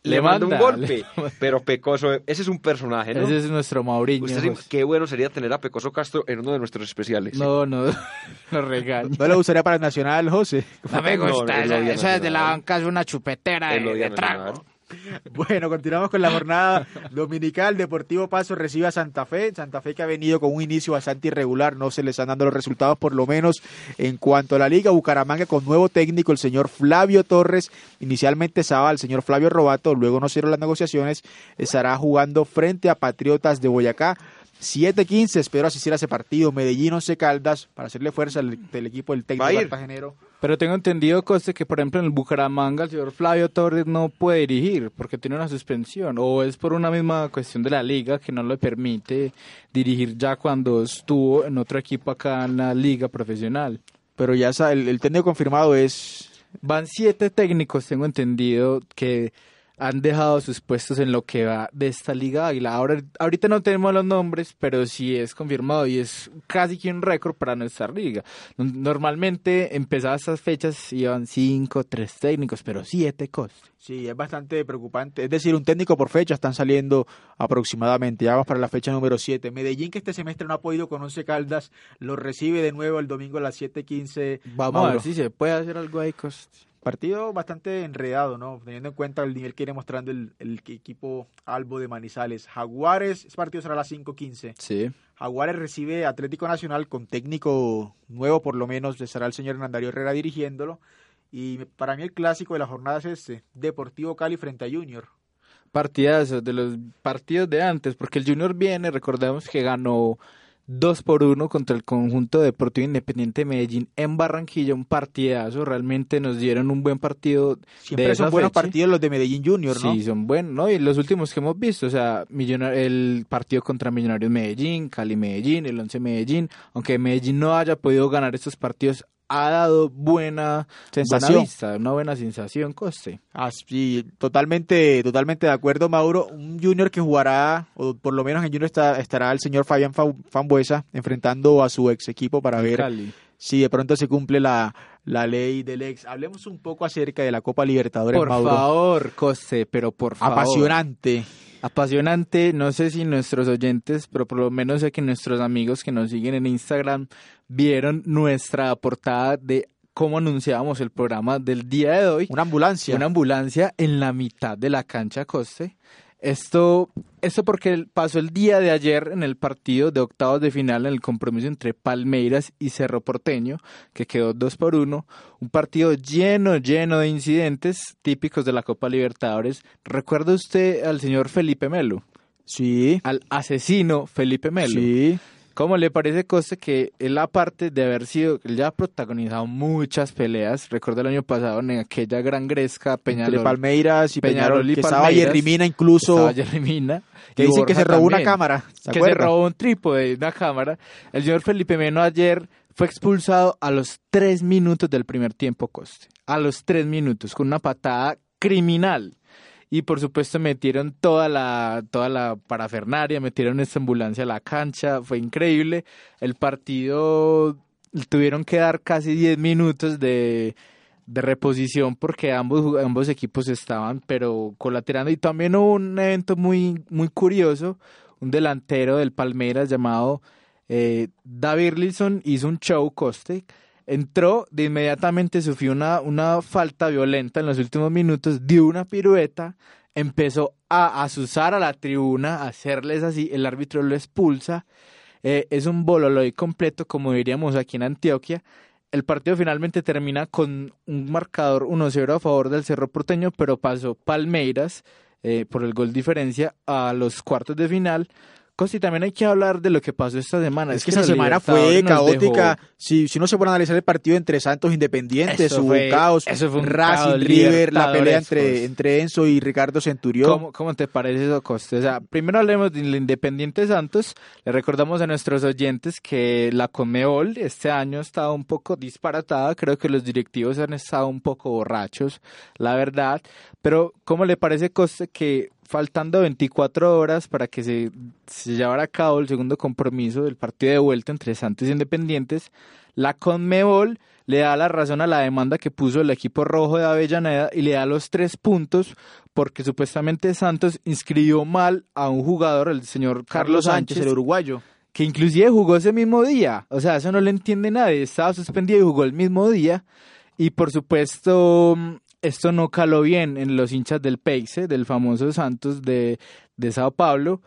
le, manda un golpe. Pero Pecoso, ese es un personaje, ¿no? Ese es nuestro Mauriño. qué bueno sería tener a Pecoso Castro en uno de nuestros especiales. No, no, [laughs] no regaño. ¿No le gustaría para el Nacional, José? No me [laughs] gusta, eso, es de la banca, es una chupetera de, trago. [laughs] Bueno, continuamos con la jornada dominical. Deportivo Paso recibe a Santa Fe. Santa Fe que ha venido con un inicio bastante irregular. No se le están dando los resultados, por lo menos en cuanto a la liga. Bucaramanga con nuevo técnico, el señor Flavio Torres. Inicialmente estaba el señor Flavio Robato, luego no hicieron las negociaciones. Estará jugando frente a Patriotas de Boyacá. 7-15, espero asistir a ese partido. Medellín 11 Caldas para hacerle fuerza al, equipo del técnico cartagenero. Pero tengo entendido, Coste, que por ejemplo en el Bucaramanga el señor Flavio Torres no puede dirigir porque tiene una suspensión. O es por una misma cuestión de la liga que no le permite dirigir ya cuando estuvo en otro equipo acá en la liga profesional. Pero ya el, el técnico confirmado es... Van siete técnicos, tengo entendido, que han dejado sus puestos en lo que va de esta liga Águila. Ahora, ahorita no tenemos los nombres, pero sí es confirmado y es casi que un récord para nuestra liga. Normalmente empezadas estas fechas iban cinco, tres técnicos, pero siete cosas. Sí, es bastante preocupante. Es decir, un técnico por fecha están saliendo aproximadamente. Ya vamos para la fecha número siete. Medellín, que este semestre no ha podido con Once Caldas, lo recibe de nuevo el domingo a las 7:15. Vamos a ver si se puede hacer algo ahí, Partido bastante enredado, ¿no? Teniendo en cuenta el nivel que viene mostrando el, equipo Albo de Manizales. Jaguares, ese partido será a las 5.15. Sí. Jaguares recibe Atlético Nacional con técnico nuevo, por lo menos, será el señor Hernandario Herrera dirigiéndolo. Y para mí el clásico de la jornada es este, Deportivo Cali frente a Junior. Partidazos de los partidos de antes, porque el Junior viene, recordemos que ganó 2 por 1 contra el conjunto Deportivo Independiente de Medellín en Barranquilla, un partidazo, realmente nos dieron un buen partido. Siempre son buenos partidos los de Medellín Junior, ¿no? Sí, son buenos, ¿no? Y los últimos que hemos visto, o sea, el partido contra Millonarios Medellín, Cali Medellín, el 11 Medellín, aunque Medellín no haya podido ganar estos partidos, ha dado buena sensación, una buena sensación, Coste. Así, totalmente, totalmente de acuerdo, Mauro. Un Junior que jugará, o por lo menos en Junior está, estará el señor Fabián Fambuesa enfrentando a su ex equipo para ver si de pronto se cumple la, la ley del ex. Hablemos un poco acerca de la Copa Libertadores, por Mauro. Por favor, Coste, pero por favor. Apasionante apasionante. No sé si nuestros oyentes, pero por lo menos sé que nuestros amigos que nos siguen en Instagram vieron nuestra portada de cómo anunciábamos el programa del día de hoy. Una ambulancia. Una ambulancia en la mitad de la cancha Coste. Esto, esto porque pasó el día de ayer en el partido de octavos de final en el compromiso entre Palmeiras y Cerro Porteño, que quedó dos por uno. Un partido lleno, lleno de incidentes típicos de la Copa Libertadores. ¿Recuerda usted al señor Felipe Melo? Sí. Al asesino Felipe Melo. Sí. ¿Cómo le parece Coste que él aparte de haber sido, él ya ha protagonizado muchas peleas, recuerdo el año pasado en aquella gran gresca Peñarol. Entre Palmeiras y Peñarol, y que estaba Jerry Mina incluso. Estaba Jerry Que dice que se robó una cámara. que se robó un trípode, una cámara. El señor Felipe Meno ayer fue expulsado a los tres minutos del primer tiempo Coste. A los tres minutos, con una patada criminal y por supuesto metieron toda la toda la parafernaria, metieron esta ambulancia a la cancha, fue increíble. El partido tuvieron que dar casi 10 minutos de, de reposición porque ambos ambos equipos estaban pero colaterando y también hubo un evento muy muy curioso, un delantero del Palmeiras llamado eh, David Lison hizo un show coste entró, de inmediatamente sufrió una, una falta violenta en los últimos minutos, dio una pirueta, empezó a asusar a la tribuna, a hacerles así, el árbitro lo expulsa. Eh, es un bololoy completo, como diríamos aquí en Antioquia. El partido finalmente termina con un marcador 1-0 a favor del Cerro Porteño, pero pasó Palmeiras eh, por el gol diferencia a los cuartos de final Costi, también hay que hablar de lo que pasó esta semana. Es, que, esa semana fue caótica. Si, si uno se pone a analizar el partido entre Santos Independientes, hubo caos. Eso fue un Racing, River, la pelea entre, entre Enzo y Ricardo Centurión. ¿Cómo, ¿Cómo, te parece eso, Costi? O sea, primero hablemos del Independiente Santos. Le recordamos a nuestros oyentes que la Conmebol este año ha estado un poco disparatada. Creo que los directivos han estado un poco borrachos, la verdad. Pero, ¿cómo le parece, Coste, que faltando 24 horas para que se, se, llevara a cabo el segundo compromiso del partido de vuelta entre Santos e Independientes, la Conmebol le da la razón a la demanda que puso el equipo rojo de Avellaneda y le da los tres puntos porque supuestamente Santos inscribió mal a un jugador, el señor Carlos, Sánchez, el uruguayo. Que inclusive jugó ese mismo día. O sea, eso no le entiende nadie. Estaba suspendido y jugó el mismo día. Y por supuesto, esto no caló bien en los hinchas del Peixe, del famoso Santos de, de Sao Paulo.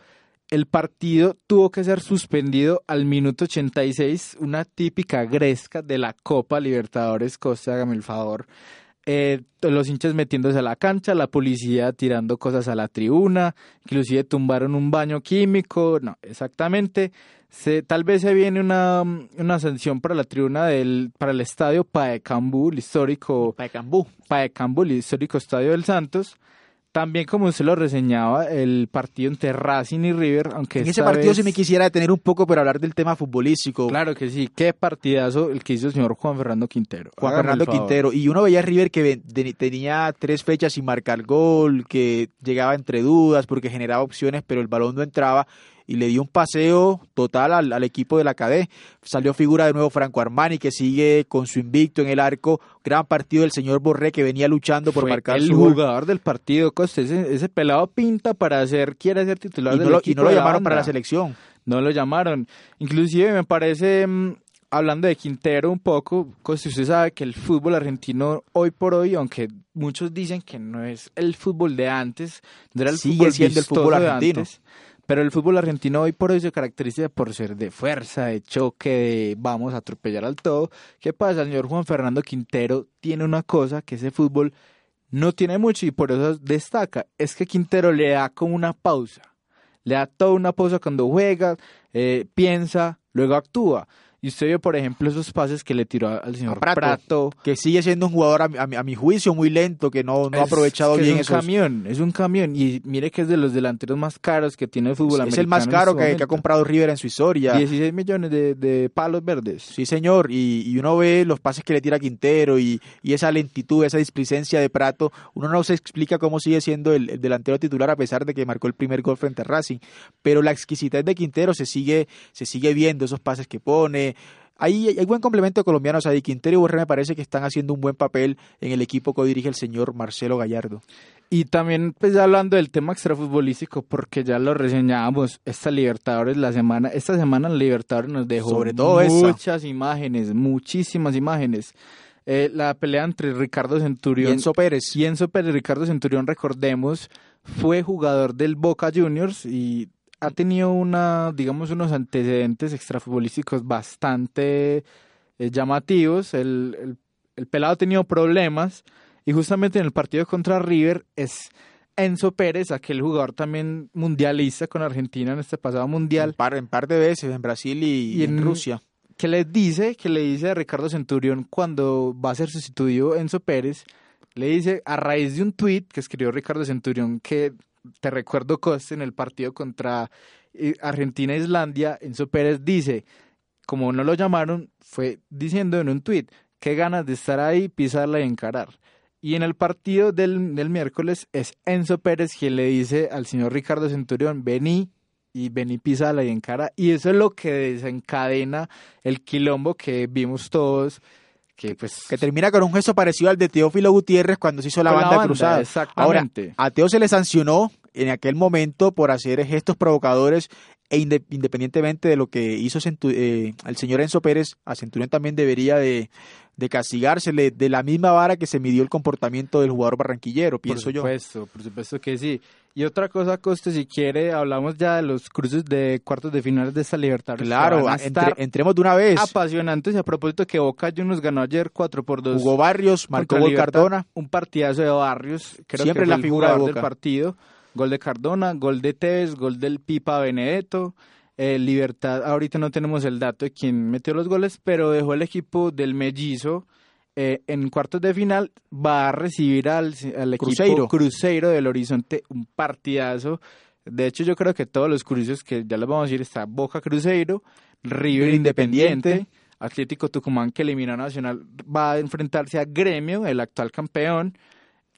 El partido tuvo que ser suspendido al minuto 86, una típica gresca de la Copa Libertadores Costa, hágame el favor. Eh, los hinchas metiéndose a la cancha, la policía tirando cosas a la tribuna, inclusive tumbaron un baño químico, no, exactamente. Se, tal vez se viene una, una sanción para la tribuna del, para el estadio Paecambú, el histórico Paecambú. Paecambú, el histórico estadio del Santos. También, como usted lo reseñaba, el partido entre Racing y River, aunque En ese partido sí me quisiera detener un poco para hablar del tema futbolístico. Claro que sí, qué partidazo el que hizo el señor Juan Fernando Quintero. Juan Fernando Quintero. Y uno veía a River que tenía tres fechas sin marcar gol, que llegaba entre dudas porque generaba opciones, pero el balón no entraba y le dio un paseo total al, equipo de la CADE. Salió figura de nuevo Franco Armani, que sigue con su invicto en el arco. Gran partido del señor Borré, que venía luchando por marcar el jugador del partido, Costa. Ese, pelado pinta para ser, quiere ser titular y del Y no lo llamaron para la selección. No lo llamaron. Inclusive me parece mm, hablando de Quintero un poco, Costa, usted sabe que el fútbol argentino hoy por hoy, aunque muchos dicen que no es el fútbol de antes, no era el Sigue siendo el fútbol argentino. Pero el fútbol argentino hoy por hoy se caracteriza por ser de fuerza, de choque, de vamos a atropellar al todo. ¿Qué pasa? El señor Juan Fernando Quintero tiene una cosa que ese fútbol no tiene mucho y por eso destaca. Es que Quintero le da como una pausa. Le da toda una pausa cuando juega, eh, piensa, luego actúa. Y usted vio, por ejemplo, esos pases que le tiró al señor Prato, Que sigue siendo un jugador, a, mi, juicio, muy lento, que no, ha aprovechado bien es un camión, es un camión. Y mire que es de los delanteros más caros que tiene el fútbol americano. Es el más caro que, ha comprado River en su historia. 16 millones de, palos verdes. Sí, señor. Y, uno ve los pases que le tira Quintero y, esa lentitud, esa displicencia de Prato. Uno no se explica cómo sigue siendo el, el, delantero titular a pesar de que marcó el primer gol frente a Racing. Pero la exquisitez de Quintero se sigue, se sigue viendo, esos pases que pone hay, hay buen complemento de colombianos ahí. Quintero y Borré me parece que están haciendo un buen papel en el equipo que dirige el señor Marcelo Gallardo. Y también, pues ya hablando del tema extrafutbolístico, porque ya lo reseñábamos, esta Libertadores, la semana, esta semana en Libertadores nos dejó Sobre todo muchas imágenes, muchísimas imágenes. Eh, la pelea entre Ricardo Centurión y Enzo Pérez. Y Enzo Pérez, Ricardo Centurión, recordemos, fue jugador del Boca Juniors y ha tenido una, digamos, unos antecedentes extrafutbolísticos bastante eh, llamativos. El, el, pelado ha tenido problemas y justamente en el partido contra River es Enzo Pérez, aquel jugador también mundialista con Argentina en este pasado mundial. En par, en par de veces, en Brasil y, en, Rusia. ¿Qué le dice? Que le dice a Ricardo Centurión cuando va a ser sustituido Enzo Pérez? Le dice, a raíz de un tuit que escribió Ricardo Centurión que te recuerdo Coste en el partido contra eh, Argentina e Islandia, Enzo Pérez dice, como no lo llamaron, fue diciendo en un tuit, qué ganas de estar ahí, pisarla y encarar. Y en el partido del, del, miércoles es Enzo Pérez quien le dice al señor Ricardo Centurión, vení y vení, pisarla y encara. Y eso es lo que desencadena el quilombo que vimos todos que pues que termina con un gesto parecido al de Teófilo Gutiérrez cuando se hizo la banda, cruzada. Exactamente. Ahora, a Teo se le sancionó en aquel momento por hacer gestos provocadores e independientemente de lo que hizo eh, el señor Enzo Pérez, a Centurión también debería de, de castigársele de la misma vara que se midió el comportamiento del jugador barranquillero, pienso yo. Por supuesto, por supuesto que sí. Y otra cosa, Coste, si quiere, hablamos ya de los cruces de cuartos de finales de esta libertad. Claro, entremos de una vez. Apasionantes, a propósito que Boca Juniors ganó ayer 4 por 2. Jugó Barrios, marcó Gol Cardona. Un partidazo de Barrios, creo Siempre que la figura del partido. Gol de Cardona, gol de Tevez, gol del Pipa Benedetto. Eh, Libertad, ahorita no tenemos el dato de quién metió los goles, pero dejó el equipo del Mellizo eh, en cuartos de final. Va a recibir al, al equipo Cruzeiro. del Horizonte un partidazo. De hecho, yo creo que todos los cruces que ya les vamos a decir está Boca Cruzeiro, River Independiente, Atlético Tucumán que eliminó a Nacional va a enfrentarse a Gremio, el actual campeón.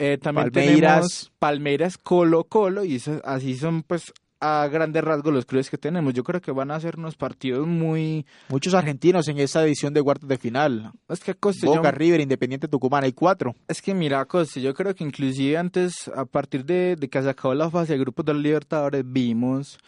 Eh, también Palmeiras. tenemos Palmeiras, Colo Colo, y así son pues a grandes rasgos los clubes que tenemos. Yo creo que van a ser unos partidos muy... Muchos argentinos en esa edición de cuartos de final. Es que Boca, River, Independiente, Tucumán, hay cuatro. Es que mira, Coste, yo creo que inclusive antes, a partir de, de que se acabó la fase de grupos de los Libertadores, vimos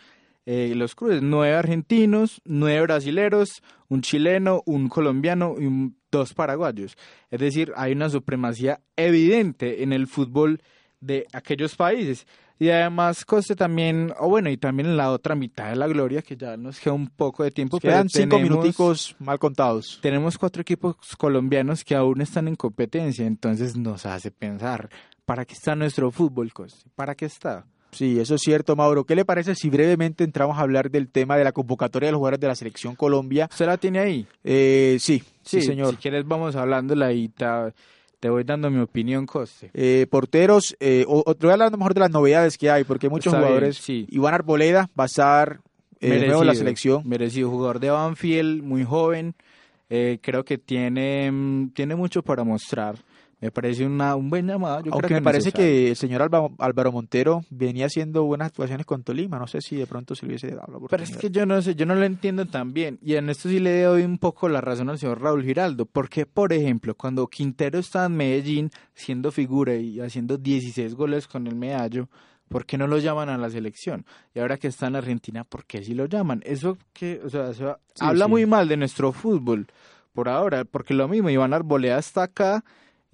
eh, los cruces, nueve argentinos, nueve brasileros, un chileno, un colombiano y dos paraguayos. Es decir, hay una supremacía evidente en el fútbol de aquellos países. Y además, Coste también, o bueno, y también en la otra mitad de la gloria, que ya nos queda un poco de tiempo. Quedan cinco minuticos mal contados. Tenemos cuatro equipos colombianos que aún están en competencia, entonces nos hace pensar, ¿para qué está nuestro fútbol, Coste? ¿Para qué está? Sí, eso es cierto, Mauro. ¿Qué le parece si brevemente entramos a hablar del tema de la convocatoria de los jugadores de la Selección Colombia? ¿Usted la tiene ahí? Eh, sí, sí, señor. Si quieres vamos hablándola y te, voy dando mi opinión, Coste. Eh, porteros, eh, o, te voy a hablar a lo mejor de las novedades que hay, porque muchos jugadores... sí. Iván Arboleda va a estar eh, nuevo en la selección. Merecido, jugador de Banfield, muy joven. Eh, creo que tiene, mm, tiene mucho para mostrar. Me parece una, un buen llamado. Aunque me parece que el señor Álvaro, Montero venía haciendo buenas actuaciones con Tolima. No sé si de pronto se hubiese dado Pero es que yo no sé, yo no lo entiendo tan bien. Y en esto sí le doy un poco la razón al señor Raúl Giraldo. Porque, por ejemplo, cuando Quintero está en Medellín siendo figura y haciendo 16 goles con el medallo, ¿por qué no lo llaman a la selección? Y ahora que está en Argentina, ¿por qué sí lo llaman? Eso que, o sea, habla muy mal de nuestro fútbol por ahora, porque lo mismo, Iván Arboleda está acá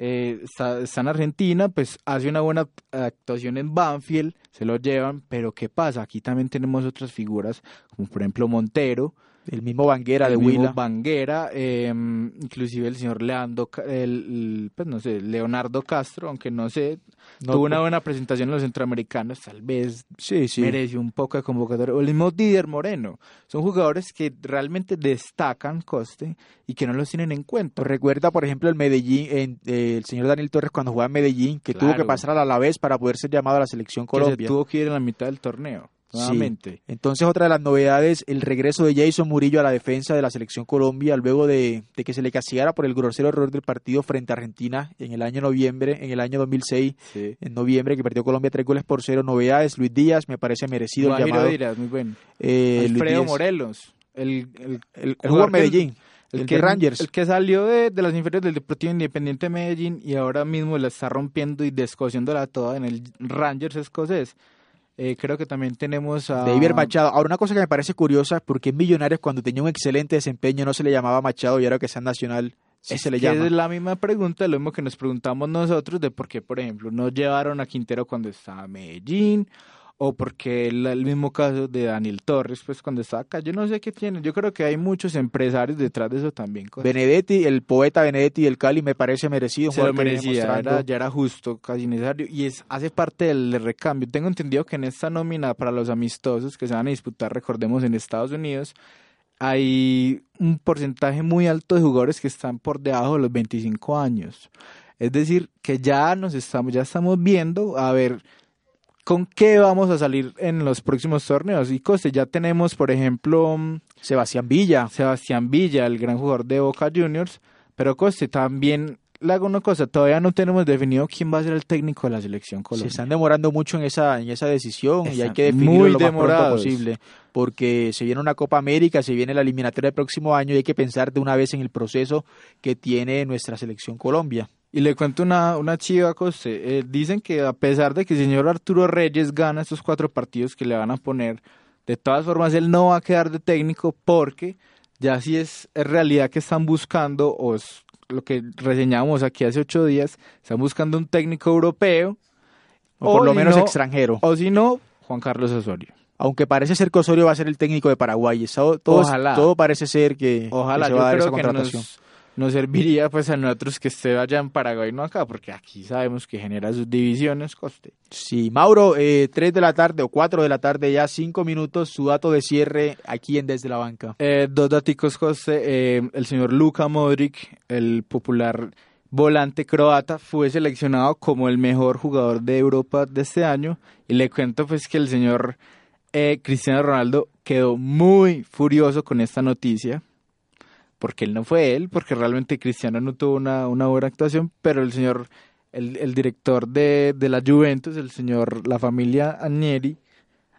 eh, está, en Argentina, pues hace una buena actuación en Banfield, se lo llevan, pero ¿qué pasa? Aquí también tenemos otras figuras, como por ejemplo Montero, El mismo Banguera de Huila. Banguera, em, inclusive el señor Leandro, el, pues no sé, Leonardo Castro, aunque no sé, tuvo una buena presentación en los centroamericanos, tal vez sí, sí. mereció un poco de convocatoria. O el mismo Didier Moreno, son jugadores que realmente destacan coste y que no los tienen en cuenta. Recuerda, por ejemplo, el Medellín, eh, el señor Daniel Torres cuando jugaba en Medellín, que tuvo que pasar a la vez para poder ser llamado a la selección Colombia. Que tuvo que ir en la mitad del torneo. Nuevamente. Entonces, otra de las novedades, el regreso de Jason Murillo a la defensa de la selección Colombia, luego de, que se le castigara por el grosero error del partido frente a Argentina en el año noviembre, en el año 2006, en noviembre, que perdió Colombia tres goles por cero. Novedades, Luis Díaz, me parece merecido el llamado. Díaz, muy bueno. Eh, Alfredo Morelos, el, el, el, Medellín. El, que, Rangers. El que salió de, las inferiores del Deportivo Independiente de Medellín y ahora mismo la está rompiendo y descosiéndola toda en el Rangers escocés. Eh, creo que también tenemos a... David Machado. Ahora, una cosa que me parece curiosa, porque en Millonarios cuando tenía un excelente desempeño no se le llamaba Machado y ahora que sea nacional se le llama. Es la misma pregunta, lo mismo que nos preguntamos nosotros de por qué, por ejemplo, no llevaron a Quintero cuando estaba Medellín o porque el, mismo caso de Daniel Torres, pues cuando estaba acá, yo no sé qué tiene, yo creo que hay muchos empresarios detrás de eso también. Benedetti, el poeta Benedetti del Cali me parece merecido. Se lo merecía, ya era justo, casi necesario, y es hace parte del recambio. Tengo entendido que en esta nómina para los amistosos que se van a disputar, recordemos, en Estados Unidos, hay un porcentaje muy alto de jugadores que están por debajo de los 25 años. Es decir, que ya nos estamos, ya estamos viendo, a ver, con qué vamos a salir en los próximos torneos. Y Coste, ya tenemos, por ejemplo, mm, Sebastián Villa. Sebastián Villa, el gran jugador de Boca Juniors. Pero Coste, también le hago una cosa, todavía no tenemos definido quién va a ser el técnico de la selección colombiana. Se están demorando mucho en esa, en esa decisión y hay que definirlo lo más pronto posible. Porque se viene una Copa América, se viene la eliminatoria del próximo año y hay que pensar de una vez en el proceso que tiene nuestra selección Colombia. Y le cuento una, una chiva cosa. Eh, dicen que a pesar de que el señor Arturo Reyes gana estos cuatro partidos que le van a poner, de todas formas él no va a quedar de técnico porque ya si es, realidad que están buscando, o es lo que reseñamos aquí hace ocho días, están buscando un técnico europeo. O, por lo menos extranjero. O si no, Juan Carlos Osorio. Aunque parece ser que Osorio va a ser el técnico de Paraguay. Todo, todo parece ser que, Ojalá, se va a dar esa contratación nos serviría pues a nosotros que esté allá en Paraguay, no acá, porque aquí sabemos que genera sus divisiones, coste. Sí, Mauro, eh, 3 de la tarde o 4 de la tarde, ya 5 minutos, su dato de cierre aquí en Desde la Banca. Eh, dos daticos, coste. Eh, el señor Luka Modric, el popular volante croata, fue seleccionado como el mejor jugador de Europa de este año. Y le cuento pues que el señor eh, Cristiano Ronaldo quedó muy furioso con esta noticia porque él no fue él, porque realmente Cristiano no tuvo una, una buena actuación, pero el señor, el, el director de, de, la Juventus, el señor, la familia Agneri,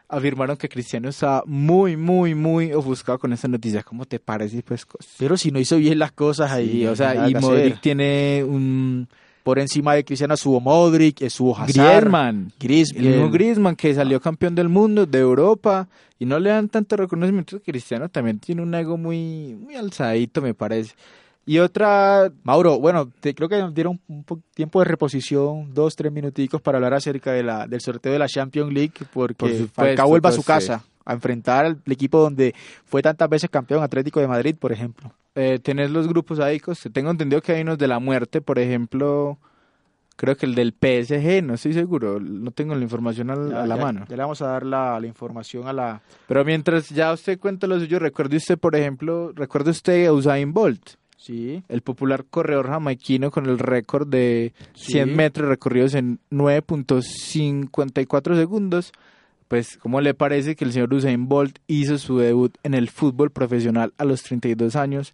afirmaron que Cristiano estaba muy, muy, muy ofuscado con esa noticia. ¿Cómo te parece? Pues, pero si no hizo bien las cosas ahí. o sea, y Modric tiene un por encima de Cristiano subo Modric, subo Hazard. Griezmann. Griezmann. El mismo Griezmann que salió campeón del mundo, de Europa, y no le dan tanto reconocimiento. Cristiano también tiene un ego muy, muy alzadito, me parece. Y otra... Mauro, bueno, te, creo que nos dieron un tiempo de reposición, dos, tres minuticos para hablar acerca de la, del sorteo de la Champions League, porque Por Falcao vuelve a su casa a enfrentar al equipo donde fue tantas veces campeón Atlético de Madrid, por ejemplo. Eh, tenés los grupos ahí, tengo entendido que hay unos de la muerte, por ejemplo, creo que el del PSG, no estoy seguro, no tengo la información a, la mano. Ya le vamos a dar la, información a la... Pero mientras ya usted cuenta lo suyo, recuerde usted, por ejemplo, recuerde usted a Usain Bolt. Sí. El popular corredor jamaiquino con el récord de 100 metros recorridos en 9.54 segundos pues, ¿cómo le parece que el señor Usain Bolt hizo su debut en el fútbol profesional a los 32 años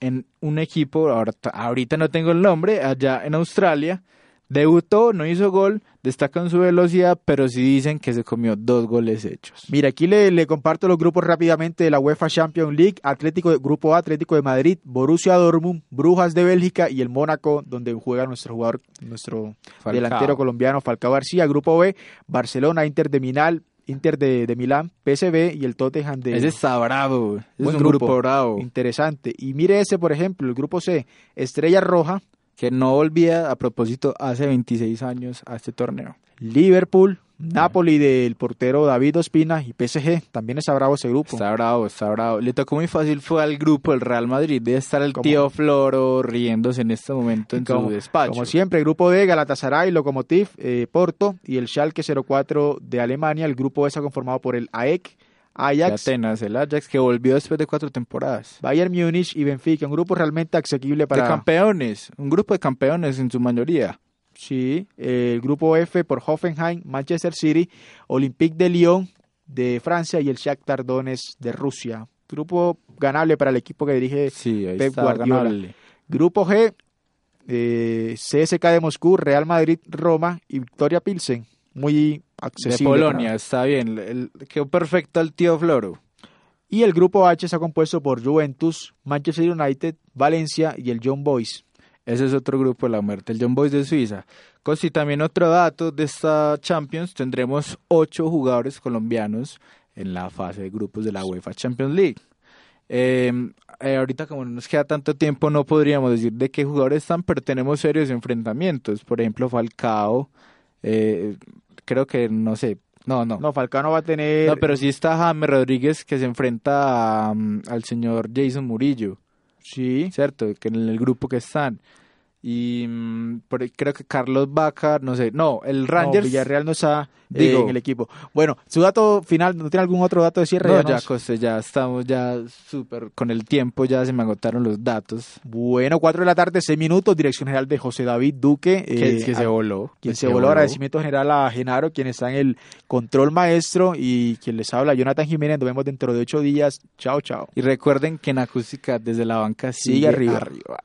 en un equipo, ahorita no tengo el nombre, allá en Australia? Debutó, no hizo gol, destacan su velocidad, pero sí dicen que se comió dos goles hechos. Mira, aquí le, le comparto los grupos rápidamente de la UEFA Champions League, Atlético de, Grupo A, Atlético de Madrid, Borussia Dortmund, Brujas de Bélgica y el Mónaco, donde juega nuestro jugador, nuestro delantero colombiano Falcao García. Grupo B, Barcelona, Inter de Minal, Inter de, de, Milán, PSV y el Tottenham de... Ese está bravo. Es un grupo, bravo. Interesante. Y mire ese, por ejemplo, el grupo C, Estrella Roja. Que no volvía, a propósito, hace 26 años a este torneo. Liverpool, Napoli del portero David Ospina y PSG. También está bravo ese grupo. Está bravo, está bravo. Le tocó muy fácil, fue al grupo del Real Madrid. Debe estar el tío Floro riéndose en este momento en su despacho. Como siempre, el grupo D, Galatasaray, Lokomotiv, eh, Porto y el Schalke 04 de Alemania. El grupo S conformado por el AEK, Ajax. Atenas, el Ajax que volvió después de cuatro temporadas. Bayern Múnich y Benfica, un grupo realmente asequible para... De campeones, un grupo de campeones en su mayoría. Sí, el grupo F por Hoffenheim, Manchester City, Olympique de Lyon de Francia y el Shakhtar Donetsk de Rusia. Grupo ganable para el equipo que dirige Pep Guardiola. Grupo G, eh, CSK de Moscú, Real Madrid, Roma y Victoria Pilsen. Muy accesible. De Polonia, está bien. quedó perfecto el tío Floro. Y el grupo H está compuesto por Juventus, Manchester United, Valencia y el John Boys. Ese es otro grupo de la muerte, el John Boys de Suiza. Y también otro dato de esta Champions, tendremos ocho jugadores colombianos en la fase de grupos de la UEFA Champions League. Em, eh, ahorita como no nos queda tanto tiempo no podríamos decir de qué jugadores están, pero tenemos serios enfrentamientos. Por ejemplo, Falcao, eh, creo que, no sé, no, no. No, Falcao no va a tener... No, pero sí está Jaime Rodríguez que se enfrenta al señor Jason Murillo. Sí. ¿Cierto? Que en el grupo que están. Y mm, creo que Carlos Vaca, no sé, no, el Rangers. No, Villarreal no está eh, en el equipo. Bueno, su dato final, ¿no tiene algún otro dato de cierre? No, ya, José, ya estamos ya súper, con el tiempo ya se me agotaron los datos. Bueno, cuatro de la tarde, seis minutos, dirección general de José David Duque. que, eh, se voló. Quien se, voló, agradecimiento general a Genaro, quien está en el control maestro y quien les habla, Jonathan Jiménez, nos vemos dentro de ocho días. Chao, chao. Y recuerden que en acústica desde la banca sigue, arriba. arriba.